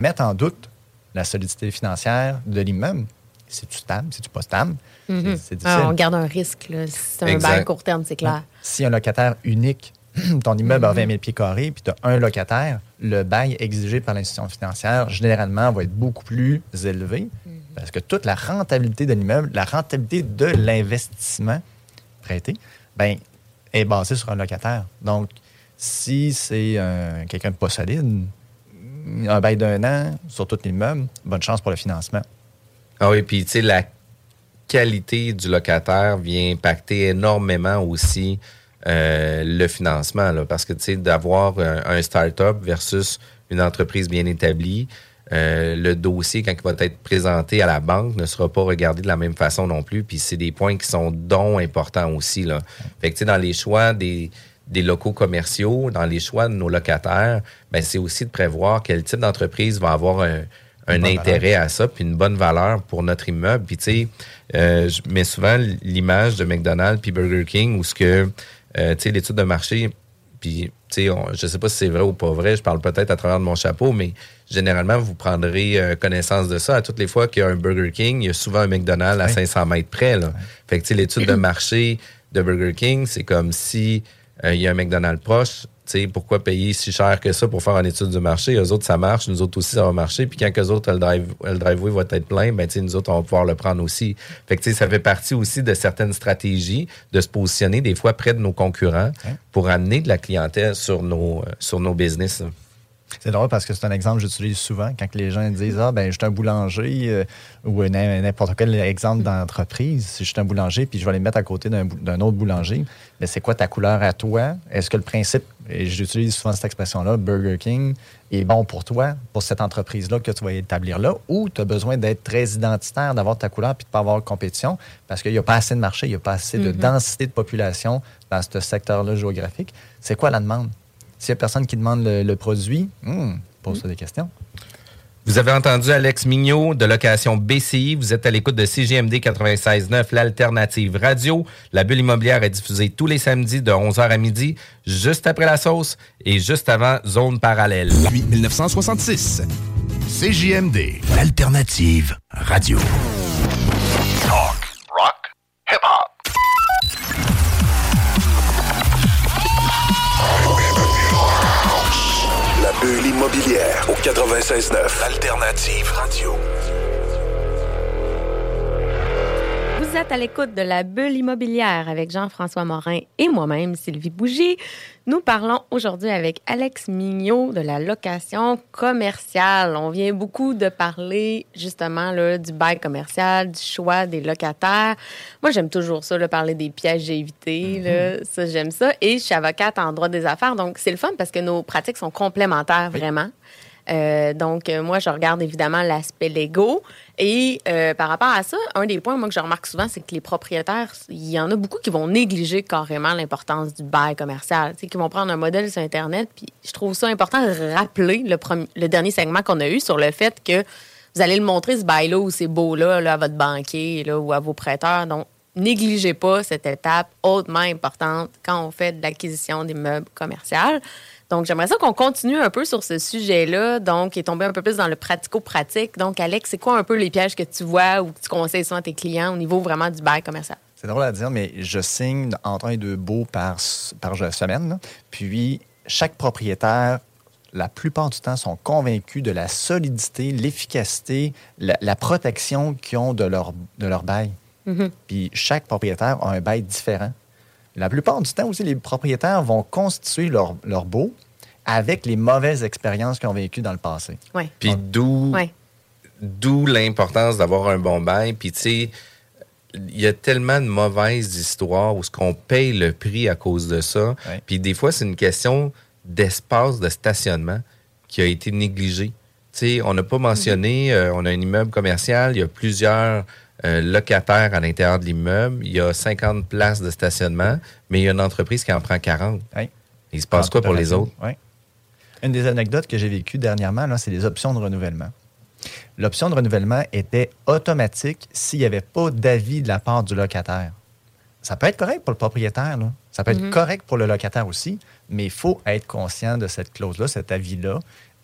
Mettre en doute la solidité financière de l'immeuble. C'est-tu stable? C'est-tu pas stable? Mhm. C'est difficile. Ah, on garde un risque. c'est un bail court terme, c'est clair. Si un locataire unique, *clears throat* ton immeuble Mhm. a 20 000 pieds carrés, puis tu as un locataire, le bail exigé par l'institution financière, généralement, va être beaucoup plus élevé Mhm. parce que toute la rentabilité de l'immeuble, la rentabilité de l'investissement prêté, ben, est basée sur un locataire. Donc, si c'est euh, quelqu'un de pas solide, un bail d'un an sur tout l'immeuble, bonne chance pour le financement. Ah oui, puis tu sais, la qualité du locataire vient impacter énormément aussi euh, le financement, parce que tu sais, d'avoir un, start-up versus une entreprise bien établie, euh, le dossier, quand il va être présenté à la banque, ne sera pas regardé de la même façon non plus. Puis c'est des points qui sont donc importants aussi. Là. Fait que, dans les choix des, des locaux commerciaux, dans les choix de nos locataires, ben, c'est aussi de prévoir quel type d'entreprise va avoir un, intérêt à ça, puis une bonne valeur pour notre immeuble. Puis, tu sais, euh, je mets souvent l'image de McDonald's puis Burger King où ce que, euh, tu sais, l'étude de marché, puis, tu sais, je sais pas si c'est vrai ou pas vrai, je parle peut-être à travers de mon chapeau, mais généralement, vous prendrez euh, connaissance de ça. À toutes les fois qu'il y a un Burger King, il y a souvent un McDonald's à 500 mètres près. Là. Fait que, tu sais, l'étude de marché de Burger King, c'est comme si il y a un McDonald's proche. Tu sais, pourquoi payer si cher que ça pour faire une étude du marché? Eux autres, ça marche. Nous autres aussi, ça va marcher. Puis quand eux autres, le, drive, le driveway va être plein, ben, tu sais, nous autres, on va pouvoir le prendre aussi. Fait que, ça fait partie aussi de certaines stratégies de se positionner des fois près de nos concurrents pour amener de la clientèle sur nos, euh, sur nos business. C'est drôle parce que c'est un exemple que j'utilise souvent quand les gens disent Ah, ben, je suis un boulanger euh, ou n'im- n'importe quel exemple d'entreprise. Si je suis un boulanger puis je vais les mettre à côté d'un autre boulanger, mais c'est quoi ta couleur à toi? Est-ce que le principe, et j'utilise souvent cette expression-là, Burger King, est bon pour toi, pour cette entreprise-là que tu vas établir là, ou tu as besoin d'être très identitaire, d'avoir ta couleur puis de ne pas avoir de compétition? Parce qu'il n'y a pas assez de marché, il n'y a pas assez de Mhm. densité de population dans ce secteur-là géographique. C'est quoi la demande? S'il n'y a personne qui demande le, le produit, hmm, pose-toi des questions. Vous avez entendu Alex Mignot de location BCI. Vous êtes à l'écoute de CGMD 96.9, l'alternative radio. La bulle immobilière est diffusée tous les samedis de 11h à midi, juste après la sauce et juste avant Zone Parallèle. Depuis 1966. CJMD, l'alternative radio. Au 96.9, l'alternative radio. Vous êtes à l'écoute de la bulle immobilière avec Jean-François Morin et moi-même, Sylvie Bougie. Nous parlons aujourd'hui avec Alex Mignot de la location commerciale. On vient beaucoup de parler justement là, du bail commercial, du choix des locataires. Moi, j'aime toujours ça, là, parler des pièges à éviter. là. Ça, j'aime ça. Et je suis avocate en droit des affaires. Donc, c'est le fun parce que nos pratiques sont complémentaires vraiment. Euh, donc, euh, moi, je regarde évidemment l'aspect légaux. Et euh, par rapport à ça, un des points, que je remarque souvent, c'est que les propriétaires, il y en a beaucoup qui vont négliger carrément l'importance du bail commercial. Qui vont prendre un modèle sur Internet. Puis je trouve ça important de rappeler le, dernier segment qu'on a eu sur le fait que vous allez le montrer, ce bail-là, ou c'est beau-là, là, à votre banquier là, ou à vos prêteurs. Donc, négligez pas cette étape hautement importante quand on fait de l'acquisition des meubles commerciaux. Donc, j'aimerais ça qu'on continue un peu sur ce sujet-là, donc, et tomber un peu plus dans le pratico-pratique. Donc, Alex, c'est quoi un peu les pièges que tu vois ou que tu conseilles souvent à tes clients au niveau vraiment du bail commercial? C'est drôle à dire, mais je signe entre un et deux baux par, par semaine. là. Puis, chaque propriétaire, la plupart du temps, sont convaincus de la solidité, l'efficacité, la, la protection qu'ils ont de leur, de leur bail. Mhm. Puis, chaque propriétaire a un bail différent. La plupart du temps aussi, les propriétaires vont constituer leur, leur baux avec les mauvaises expériences qu'ils ont vécues dans le passé. Oui. Puis d'où d'où l'importance d'avoir un bon bail. Puis, tu sais, il y a tellement de mauvaises histoires où ce qu'on paye le prix à cause de ça. Puis des fois, c'est une question d'espace de stationnement qui a été négligé. Tu sais, on n'a pas mentionné, euh, on a un immeuble commercial, il y a plusieurs locataires à l'intérieur de l'immeuble, il y a 50 places de stationnement, mais il y a une entreprise qui en prend 40. Il se passe quoi pour les autres? Oui. Une des anecdotes que j'ai vécues dernièrement, c'est les options de renouvellement. L'option de renouvellement était automatique s'il n'y avait pas d'avis de la part du locataire. Ça peut être correct pour le propriétaire, là. ça peut être Mhm. correct pour le locataire aussi, mais il faut être conscient de cette clause-là, cet avis-là,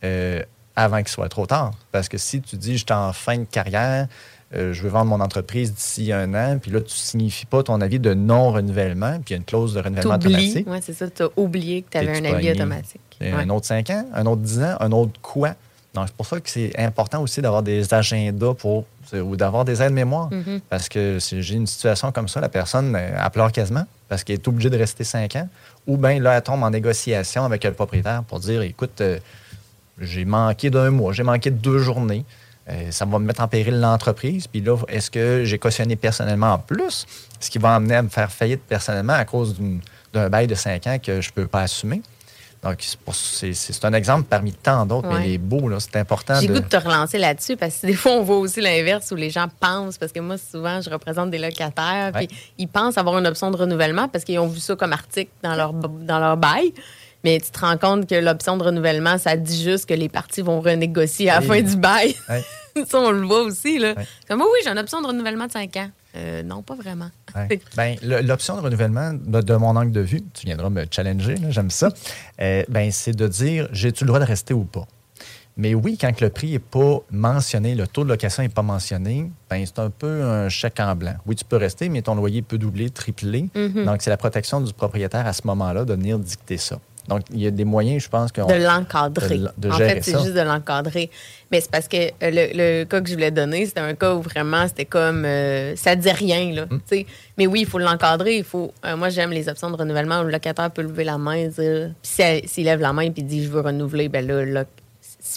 euh, avant qu'il soit trop tard. Parce que si tu dis, je suis en fin de carrière, euh, je veux vendre mon entreprise d'ici un an, puis là, tu ne signifies pas ton avis de non-renouvellement, puis il y a une clause de renouvellement automatique. Oui, c'est ça. Tu as oublié que tu avais un avis automatique. Ouais. Un autre 5 ans, un autre 10 ans, un autre quoi? Donc, c'est pour ça que c'est important aussi d'avoir des agendas pour ou d'avoir des aides-mémoires. Mhm. Parce que si j'ai une situation comme ça, la personne, euh, elle pleure quasiment parce qu'elle est obligée de rester 5 ans. Ou bien là, elle tombe en négociation avec le propriétaire pour dire écoute, euh, j'ai manqué d'un mois, j'ai manqué de deux journées. Euh, ça va me mettre en péril l'entreprise. Puis là, est-ce que j'ai cautionné personnellement en plus? Ce qui va amener à me faire faillite personnellement à cause d'un bail de 5 ans que je ne peux pas assumer. Donc, c'est un exemple parmi tant d'autres, mais il est beau, là. C'est important J'ai de. goût de te relancer là-dessus parce que des fois, on voit aussi l'inverse où les gens pensent, parce que moi, souvent, je représente des locataires, Ouais. puis ils pensent avoir une option de renouvellement parce qu'ils ont vu ça comme article dans leur, dans leur bail. Mais tu te rends compte que l'option de renouvellement, ça dit juste que les parties vont renégocier à la fin du bail. *laughs* Ça, on le voit aussi. Là. Comme, Ah oui, j'ai une option de renouvellement de 5 ans. Euh, non, pas vraiment. Ouais. Ben, L'option de renouvellement, de, de mon angle de vue, tu viendras me challenger, là, j'aime ça, *laughs* euh, ben, c'est de dire j'ai-tu le droit de rester ou pas? Mais oui, quand le prix n'est pas mentionné, le taux de location n'est pas mentionné, ben, c'est un peu un chèque en blanc. Oui, tu peux rester, mais ton loyer peut doubler, tripler. Mhm. Donc, c'est la protection du propriétaire à ce moment-là de venir dicter ça. Donc, il y a des moyens, je pense, que De l'encadrer. de- de en fait, c'est juste de l'encadrer. Mais c'est parce que euh, le, le cas que je voulais donner, c'était un cas où vraiment, c'était comme. euh, ça dit rien, là. Tu sais. Mais oui, il faut l'encadrer. Il faut. euh, moi, j'aime les options de renouvellement où le locataire peut lever la main, dire. Puis si- s'il lève la main et dit je veux renouveler, ben là, c'est-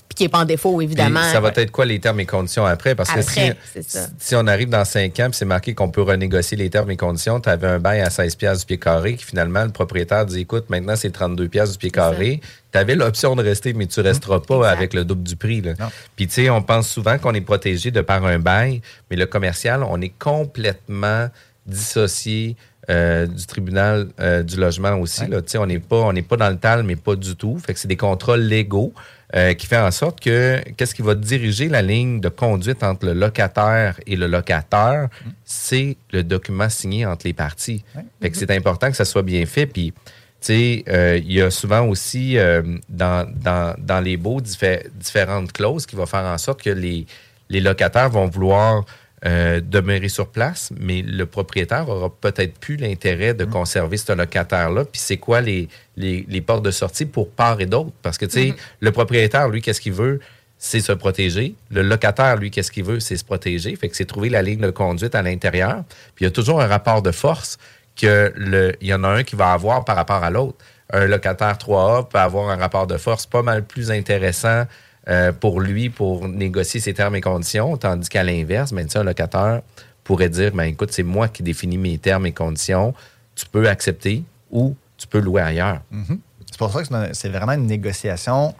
puis qu'il n'est pas en défaut, évidemment. Puis ça va être quoi les termes et conditions après? Parce que si, c'est ça. si on arrive dans 5 ans c'est marqué qu'on peut renégocier les termes et conditions, tu avais un bail à 16 pièces du pied carré qui finalement le propriétaire dit écoute, maintenant c'est 32 pièces du pied carré. Tu avais l'option de rester, mais tu resteras pas avec le double du prix. là. Puis tu sais, on pense souvent qu'on est protégé de par un bail, mais le commercial, on est complètement dissocié euh, du tribunal euh, du logement aussi. là. On n'est pas, on pas dans le tal, mais pas du tout. Fait que c'est des contrats légaux euh, qui fait en sorte que qu'est-ce qui va diriger la ligne de conduite entre le locataire et le locataire, c'est le document signé entre les parties. Fait que c'est important que ça soit bien fait. Puis, tu sais, euh, il y a souvent aussi euh, dans, dans, dans les baux diffé- différentes clauses qui vont faire en sorte que les, les locataires vont vouloir euh, demeurer sur place, mais le propriétaire aura peut-être plus l'intérêt de conserver ce locataire-là. Puis c'est quoi les, les, les portes de sortie pour part et d'autre? Parce que, tu sais, le propriétaire, lui, qu'est-ce qu'il veut? C'est se protéger. Le locataire, lui, qu'est-ce qu'il veut? C'est se protéger. Fait que c'est trouver la ligne de conduite à l'intérieur. Puis il y a toujours un rapport de force que le, il y en a un qui va avoir par rapport à l'autre. Un locataire 3A peut avoir un rapport de force pas mal plus intéressant euh, pour lui pour négocier ses termes et conditions, tandis qu'à l'inverse, ben, un locataire pourrait dire ben, écoute, c'est moi qui définis mes termes et conditions, tu peux accepter ou tu peux louer ailleurs. Mhm. C'est pour ça que c'est un- c'est vraiment une négociation.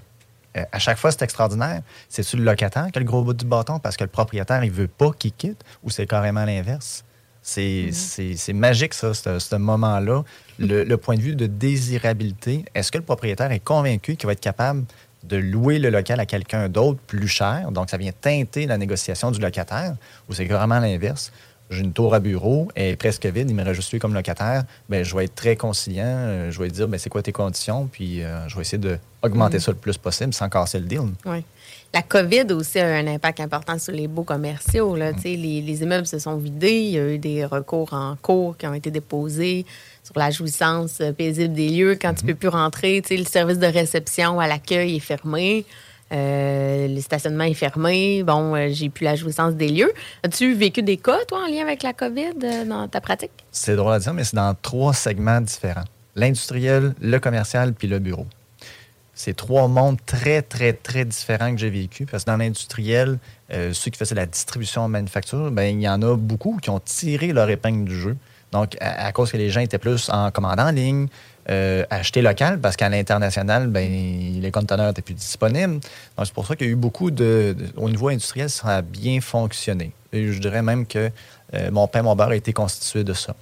Euh, à chaque fois, c'est extraordinaire. C'est-tu le locataire qui a le gros bout du bâton parce que le propriétaire, il veut pas qu'il quitte ou c'est carrément l'inverse? C'est c'est- c'est magique, ça, ce, ce moment-là. Le, le point de vue de désirabilité, est-ce que le propriétaire est convaincu qu'il va être capable de louer le local à quelqu'un d'autre plus cher? Donc, ça vient teinter la négociation du locataire ou c'est vraiment l'inverse? J'ai une tour à bureau, elle est presque vide, il me reste juste lui comme locataire. Ben, je vais être très conciliant. euh, Je vais dire, ben, c'est quoi tes conditions? Puis euh, je vais essayer d'augmenter Mhm. ça le plus possible sans casser le deal. Oui. La COVID aussi a un impact important sur les beaux commerciaux. Là. Sais, Les, les immeubles se sont vidés. Il y a eu des recours en cours qui ont été déposés sur la jouissance euh, paisible des lieux. Quand tu peux plus rentrer, tu sais, le service de réception à l'accueil est fermé. Euh, le stationnement est fermé. Bon, euh, j'ai plus la jouissance des lieux. As-tu vécu des cas, toi, en lien avec la COVID euh, dans ta pratique? C'est drôle à dire, mais c'est dans trois segments différents. L'industriel, le commercial, puis le bureau. C'est trois mondes très, très, très différents que j'ai vécu. Parce que dans l'industriel, euh, ceux qui faisaient la distribution en manufacture, ben, il y en a beaucoup qui ont tiré leur épingle du jeu. Donc, à, cause que les gens étaient plus en commande en ligne, euh, acheter local, parce qu'à l'international, ben, les conteneurs n'étaient plus disponibles. Donc, c'est pour ça qu'il y a eu beaucoup de, de- Au niveau industriel, ça a bien fonctionné. Et je dirais même que euh, mon pain, mon beurre a été constitué de ça.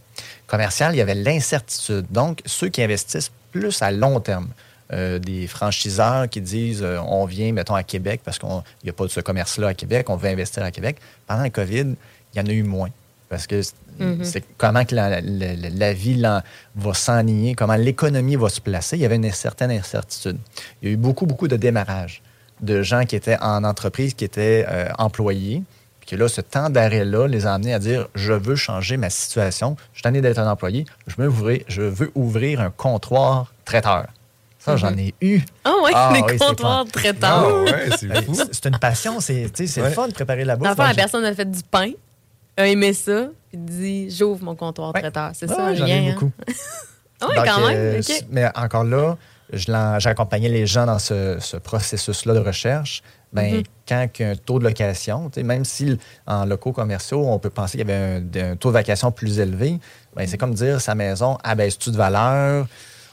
Commercial, il y avait l'incertitude. Donc, ceux qui investissent plus à long terme, euh, des franchiseurs qui disent euh, on vient, mettons, à Québec, parce qu'il n'y a pas de ce commerce-là à Québec, on veut investir à Québec. Pendant le COVID, il y en a eu moins. Parce que c'est Mhm. c'est comment que la, la- la- la vie va s'enligner, comment l'économie va se placer. Il y avait une certaine incertitude. Il y a eu beaucoup, beaucoup de démarrage de gens qui étaient en entreprise, qui étaient euh, employés, puis que là, ce temps d'arrêt-là les a amenés à dire je veux changer ma situation, je suis tanné d'être un employé, je veux ouvrir, je veux ouvrir un comptoir traiteur. Ça, j'en ai eu. Ah ouais, les oui, c'est comptoirs traiteurs. Ah ouais, c'est fou. C'est une passion, c'est Ouais. le fun de préparer la bouffe. Donc, la personne a fait du pain, a aimé ça, puis dit j'ouvre mon comptoir traiteur. C'est Ouais, ça, ouais, j'en ai hein? beaucoup. *laughs* Ouais, Donc, quand même. euh. Mais encore là, j'ai accompagné les gens dans ce, ce processus-là de recherche. Ben, Mhm. Quand il y a un taux de location, même si en locaux commerciaux, on peut penser qu'il y avait un, un taux de vacation plus élevé, ben, c'est comme dire sa maison abaisse-tu de valeur?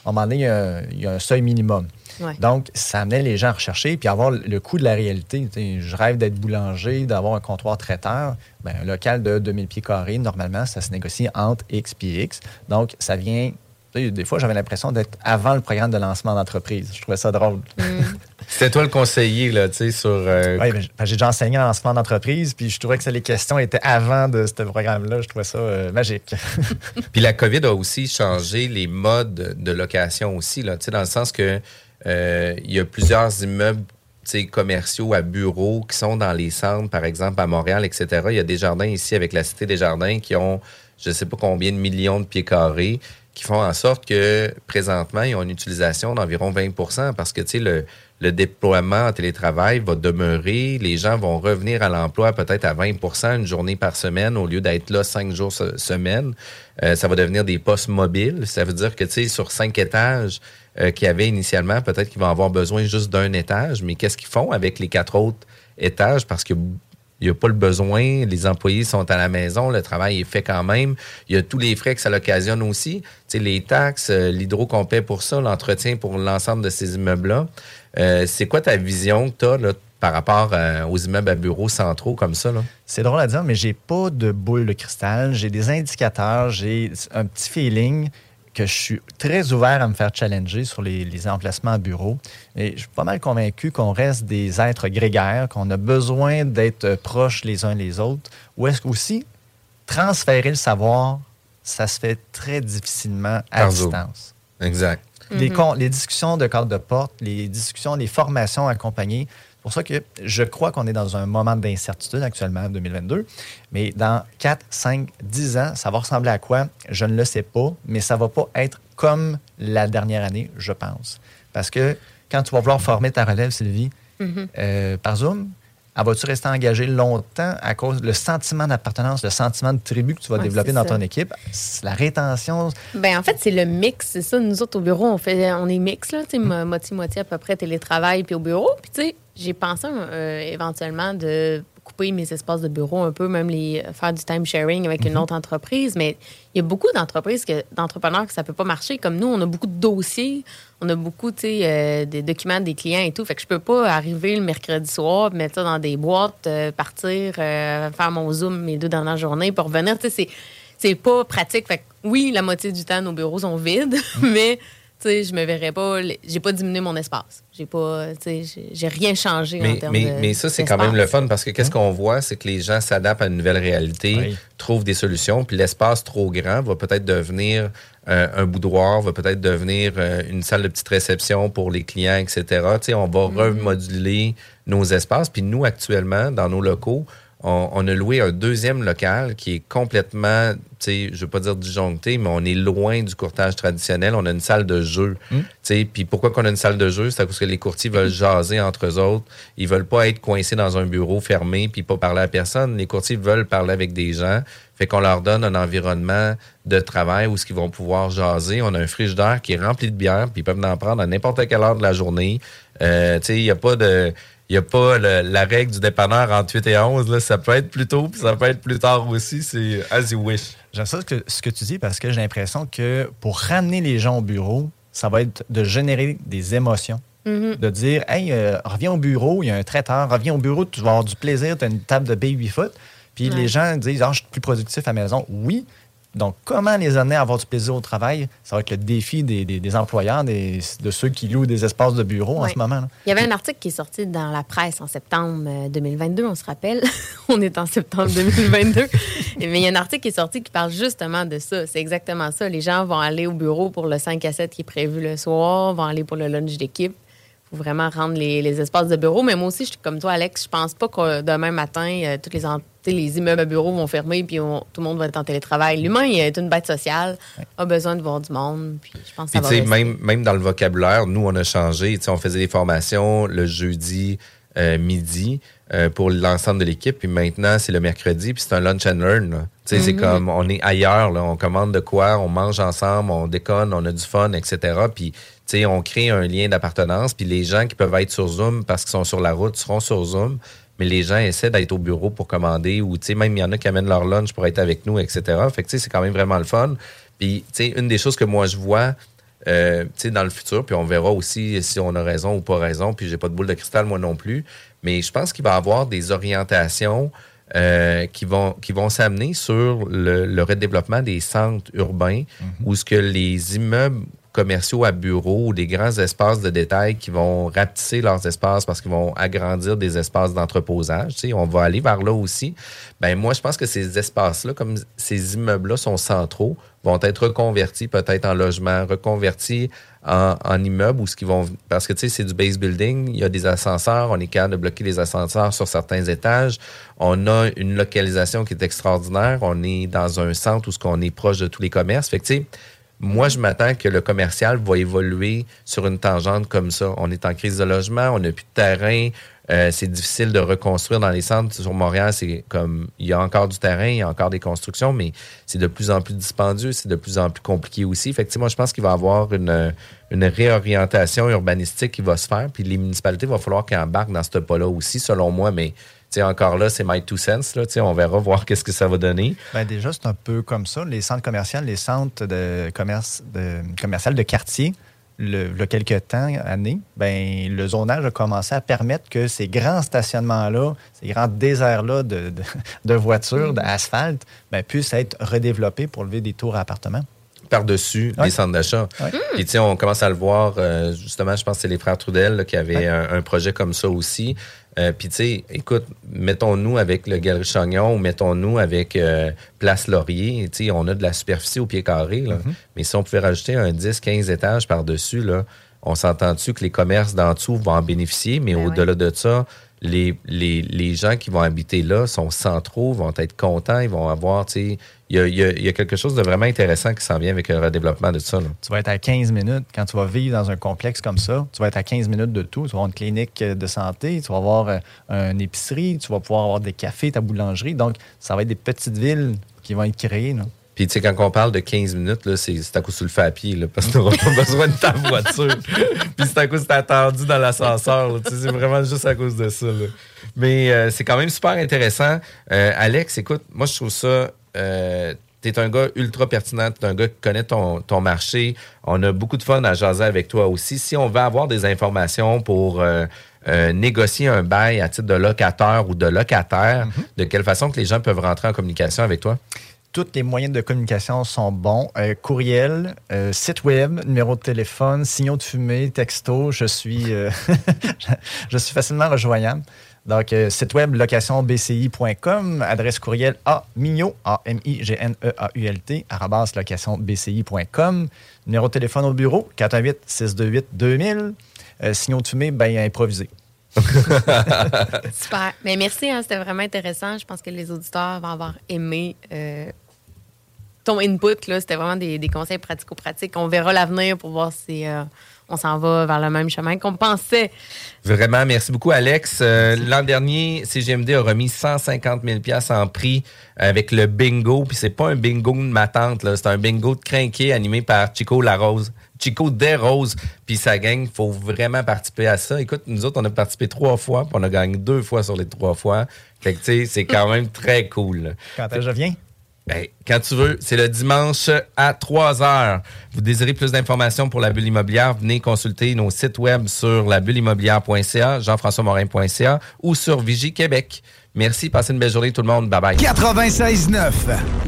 À un moment donné, il y a, un- il y a un seuil minimum. Ouais. Donc, ça amenait les gens à rechercher puis à avoir le coût de la réalité. Je rêve d'être boulanger, d'avoir un comptoir traiteur. Ben, un local de 2000 pieds carrés, normalement, ça se négocie entre X et X. Donc, ça vient. Des fois, j'avais l'impression d'être avant le programme de lancement d'entreprise. Je trouvais ça drôle. *laughs* C'était toi le conseiller, là, tu sais, sur. euh, Oui, ben, j'ai déjà enseigné en lancement d'entreprise, puis je trouvais que ça, les questions étaient avant de ce programme-là. Je trouvais ça euh, magique. Puis la COVID a aussi changé les modes de location aussi, là, tu sais, dans le sens que euh, il y a plusieurs immeubles commerciaux à bureaux qui sont dans les centres, par exemple à Montréal, etc. Il y a des jardins ici avec la Cité des Jardins qui ont je ne sais pas combien de millions de pieds carrés qui font en sorte que présentement, ils ont une utilisation d'environ 20% parce que tu sais, le, le déploiement en télétravail va demeurer. Les gens vont revenir à l'emploi peut-être à 20% une journée par semaine au lieu d'être là cinq jours se- semaine. Euh, ça va devenir des postes mobiles. Ça veut dire que tu sais, sur cinq étages euh, qu'il y avait initialement, peut-être qu'ils vont avoir besoin juste d'un étage. Mais qu'est-ce qu'ils font avec les quatre autres étages? Parce que il n'y a pas le besoin, les employés sont à la maison, le travail est fait quand même. Il y a tous les frais que ça l'occasionne aussi. Tu sais, les taxes, l'hydro qu'on paie pour ça, l'entretien pour l'ensemble de ces immeubles-là. Euh, c'est quoi ta vision que tu as par rapport euh, aux immeubles à bureaux centraux comme ça? Là? C'est drôle à dire, mais j'ai pas de boule de cristal. J'ai des indicateurs, j'ai un petit feeling que je suis très ouvert à me faire challenger sur les, les emplacements à bureau. Et je suis pas mal convaincu qu'on reste des êtres grégaires, qu'on a besoin d'être proches les uns les autres. Ou est-ce qu'aussi, transférer le savoir, ça se fait très difficilement à Par distance. Exact. Les, Mhm. con- les discussions de cadre de porte, les discussions, les formations accompagnées. C'est pour ça que je crois qu'on est dans un moment d'incertitude actuellement, en 2022. Mais dans 4, 5, 10 ans, ça va ressembler à quoi? Je ne le sais pas, mais ça ne va pas être comme la dernière année, je pense. Parce que quand tu vas vouloir former ta relève, Sylvie, Mhm. euh, par Zoom, ah, vas-tu rester engagé longtemps à cause du sentiment d'appartenance, le sentiment de tribu que tu vas Ouais, développer dans ça. ton équipe? La rétention, Ben en fait, c'est le mix, c'est ça. Nous autres, au bureau, on fait on est mix, là, moitié-moitié à peu près télétravail puis au bureau. Puis tu sais, j'ai pensé euh, éventuellement de couper mes espaces de bureau un peu, même les faire du time sharing avec une autre entreprise. Mais il y a beaucoup d'entreprises, que, d'entrepreneurs que ça peut pas marcher. Comme nous, on a beaucoup de dossiers, on a beaucoup, euh, des documents des clients et tout. Fait que je peux pas arriver le mercredi soir, mettre ça dans des boîtes, euh, partir, euh, faire mon Zoom mes deux dernières journées pour revenir. C'est pas pratique. Fait que oui, la moitié du temps, nos bureaux sont vides, *laughs* mais tu sais, je me verrais pas. J'ai pas diminué mon espace. J'ai pas, tu sais, j'ai- rien changé en termes mais, de. mais ça, c'est quand même le fun parce que qu'est-ce qu'on voit, c'est que les gens s'adaptent à une nouvelle réalité, Oui. trouvent des solutions, puis l'espace trop grand va peut-être devenir euh, un boudoir, va peut-être devenir euh, une salle de petite réception pour les clients, etc. Sais, on va remoduler nos espaces. Puis nous, actuellement, dans nos locaux, on, on a loué un deuxième local qui est complètement, tu sais, je veux pas dire disjoncté, mais on est loin du courtage traditionnel. On a une salle de jeu. Mm. Tu sais, Puis pourquoi qu'on a une salle de jeu? C'est parce que les courtiers veulent jaser entre eux autres. Ils veulent pas être coincés dans un bureau fermé puis pas parler à personne. Les courtiers veulent parler avec des gens. Fait qu'on leur donne un environnement de travail où ce qu'ils vont pouvoir jaser. On a un frigidaire qui est rempli de bière, puis ils peuvent en prendre à n'importe quelle heure de la journée. Euh, tu sais, il n'y a pas de il n'y a pas le- la règle du dépanneur entre 8 et 11. Là. Ça peut être plus tôt, puis ça peut être plus tard aussi. C'est as you wish. J'aime ça ce que, ce que tu dis parce que j'ai l'impression que pour ramener les gens au bureau, ça va être de générer des émotions. Mhm. De dire, hey, euh, reviens au bureau, il y a un traiteur, reviens au bureau, tu vas avoir du plaisir, tu as une table de baby foot. Puis Ouais. les gens disent, ah, je suis plus productif à la maison. Oui. Donc, comment les amener à avoir du plaisir au travail? Ça va être le défi des, des- des employeurs, des- de ceux qui louent des espaces de bureau en ce moment. là. Il y avait un article qui est sorti dans la presse en septembre euh, 2022, on se rappelle. *laughs* on est en septembre 2022. Et *laughs* Mais il y a un article qui est sorti qui parle justement de ça. C'est exactement ça. Les gens vont aller au bureau pour le 5 à 7 qui est prévu le soir, vont aller pour le lunch d'équipe. Il faut vraiment rendre les, les espaces de bureau. Mais moi aussi, je suis comme toi, Alex, je pense pas que demain matin, euh, toutes les, en- tu sais, les immeubles à bureaux vont fermer puis on- tout le monde va être en télétravail. L'humain il est une bête sociale, a besoin de voir du monde. Puis je pense que Puis, ça va rester. même, même dans le vocabulaire, nous, on a changé. Tu sais, on faisait des formations le jeudi euh, midi euh, pour l'ensemble de l'équipe. Puis maintenant, c'est le mercredi, puis c'est un lunch and learn. Tu sais, c'est Mhm. comme, on est ailleurs, là. On commande de quoi, on mange ensemble, on déconne, on a du fun, etc. Puis, tu sais, on crée un lien d'appartenance. Puis les gens qui peuvent être sur Zoom parce qu'ils sont sur la route seront sur Zoom. Mais les gens essaient d'être au bureau pour commander ou, tu sais, même il y en a qui amènent leur lunch pour être avec nous, etc. Fait que, tu sais, c'est quand même vraiment le fun. Puis, tu sais, une des choses que moi, je vois, euh, tu sais, dans le futur, puis on verra aussi si on a raison ou pas raison, puis j'ai pas de boule de cristal, moi non plus, mais je pense qu'il va y avoir des orientations euh, qui vont, qui vont s'amener sur le, le redéveloppement des centres urbains où ce que les immeubles commerciaux à bureaux ou des grands espaces de détail qui vont rapetisser leurs espaces parce qu'ils vont agrandir des espaces d'entreposage. On va aller vers là aussi. Ben moi, je pense que ces espaces-là, comme ces immeubles-là sont centraux, vont être reconvertis peut-être en logement, reconvertis en, en immeubles ou ce qui vont parce que tu sais c'est du base building, il y a des ascenseurs, on est capable de bloquer les ascenseurs sur certains étages. On a une localisation qui est extraordinaire, on est dans un centre où ce qu'on est proche de tous les commerces. Fait que tu sais moi, je m'attends que le commercial va évoluer sur une tangente comme ça. On est en crise de logement, on n'a plus de terrain, euh, c'est difficile de reconstruire dans les centres. Sur Montréal, c'est comme il y a encore du terrain, il y a encore des constructions, mais c'est de plus en plus dispendieux, c'est de plus en plus compliqué aussi. Moi, je pense qu'il va y avoir une, une réorientation urbanistique qui va se faire, puis les municipalités, il va falloir qu'elles embarquent dans ce pas-là aussi, selon moi, mais tu sais, encore là, c'est my two cents. Là, tu sais, on verra voir qu'est-ce que ça va donner. Ben déjà, c'est un peu comme ça. Les centres commerciaux, les centres de commerce de, commercial de quartier, le, le quelques temps, années, ben, le zonage a commencé à permettre que ces grands stationnements-là, ces grands déserts-là de, de, *laughs* de voitures, d'asphalte, ben, puissent être redéveloppés pour lever des tours à appartements. par-dessus Ouais. les centres d'achat. Ouais. Puis, tu sais, on commence à le voir, euh, justement, je pense que c'est les frères Trudel là, qui avaient Ouais. un, un projet comme ça aussi. Euh, Puis, tu sais, écoute, mettons-nous avec le Galerie Chagnon ou mettons-nous avec euh, Place Laurier. Tu sais, on a de la superficie au pied carré. Là. Mhm. Mais si on pouvait rajouter un 10, 15 étages par-dessus, là, on s'entend-tu que les commerces d'en dessous vont en bénéficier, mais Ben au-delà de ça, les, les, les gens qui vont habiter là sont centraux, vont être contents, ils vont avoir, tu sais, il y a, il y a- il y a quelque chose de vraiment intéressant qui s'en vient avec le redéveloppement de ça. là. Tu vas être à 15 minutes. Quand tu vas vivre dans un complexe comme ça, tu vas être à 15 minutes de tout. Tu vas avoir une clinique euh, de santé, tu vas avoir euh, une épicerie, tu vas pouvoir avoir des cafés, ta boulangerie. Donc, ça va être des petites villes qui vont être créées. là. Puis, tu sais, quand on parle de 15 minutes, c'est à cause tu le fais à pied, là, parce que tu n'auras pas *laughs* besoin de ta voiture. *laughs* Puis, c'est à cause que tu attendu dans l'ascenseur. là. Tu sais, C'est vraiment juste à cause de ça. là. Mais euh, c'est quand même super intéressant. Euh, Alex, écoute, moi, je trouve ça. Euh, tu es un gars ultra pertinent, tu es un gars qui connaît ton, ton marché. On a beaucoup de fun à jaser avec toi aussi. Si on veut avoir des informations pour. euh, euh, négocier un bail à titre de locateur ou de locataire, de quelle façon que les gens peuvent rentrer en communication avec toi? Tous les moyens de communication sont bons. Euh, courriel, euh, site web, numéro de téléphone, signaux de fumée, texto. Je suis, euh, *laughs* je suis facilement rejoignable. Donc, euh, site web locationbci.com, adresse courriel a mignot, a m i g n e a u l t arrobas locationbci.com, numéro de téléphone au bureau 418 628 2000. Euh, signaux de fumée, ben improvisé. *laughs* Super. Mais merci, hein, c'était vraiment intéressant. Je pense que les auditeurs vont avoir aimé euh, ton input. là. C'était vraiment des, des conseils pratico-pratiques. On verra l'avenir pour voir si euh, on s'en va vers le même chemin qu'on pensait. Vraiment, merci beaucoup, Alex. Euh, L'an dernier, CGMD a remis 150 000 en prix avec le bingo. Puis c'est pas un bingo de ma tante, c'est un bingo de crinqué animé par Chico Larose. Chico Desroses, puis sa gang, il faut vraiment participer à ça. Écoute, nous autres, on a participé trois fois, puis on a gagné deux fois sur les trois fois. Fait que, tu sais, c'est quand même très cool. Quand est-ce que je viens? Ben, quand tu veux, c'est le dimanche à 3 heures. Vous désirez plus d'informations pour la bulle immobilière, venez consulter nos sites web sur labulleimmobilière.ca, jean-françois-morin.ca ou sur Vigie Québec. Merci, passez une belle journée tout le monde. Bye bye. 96.9.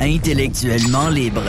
Intellectuellement libre.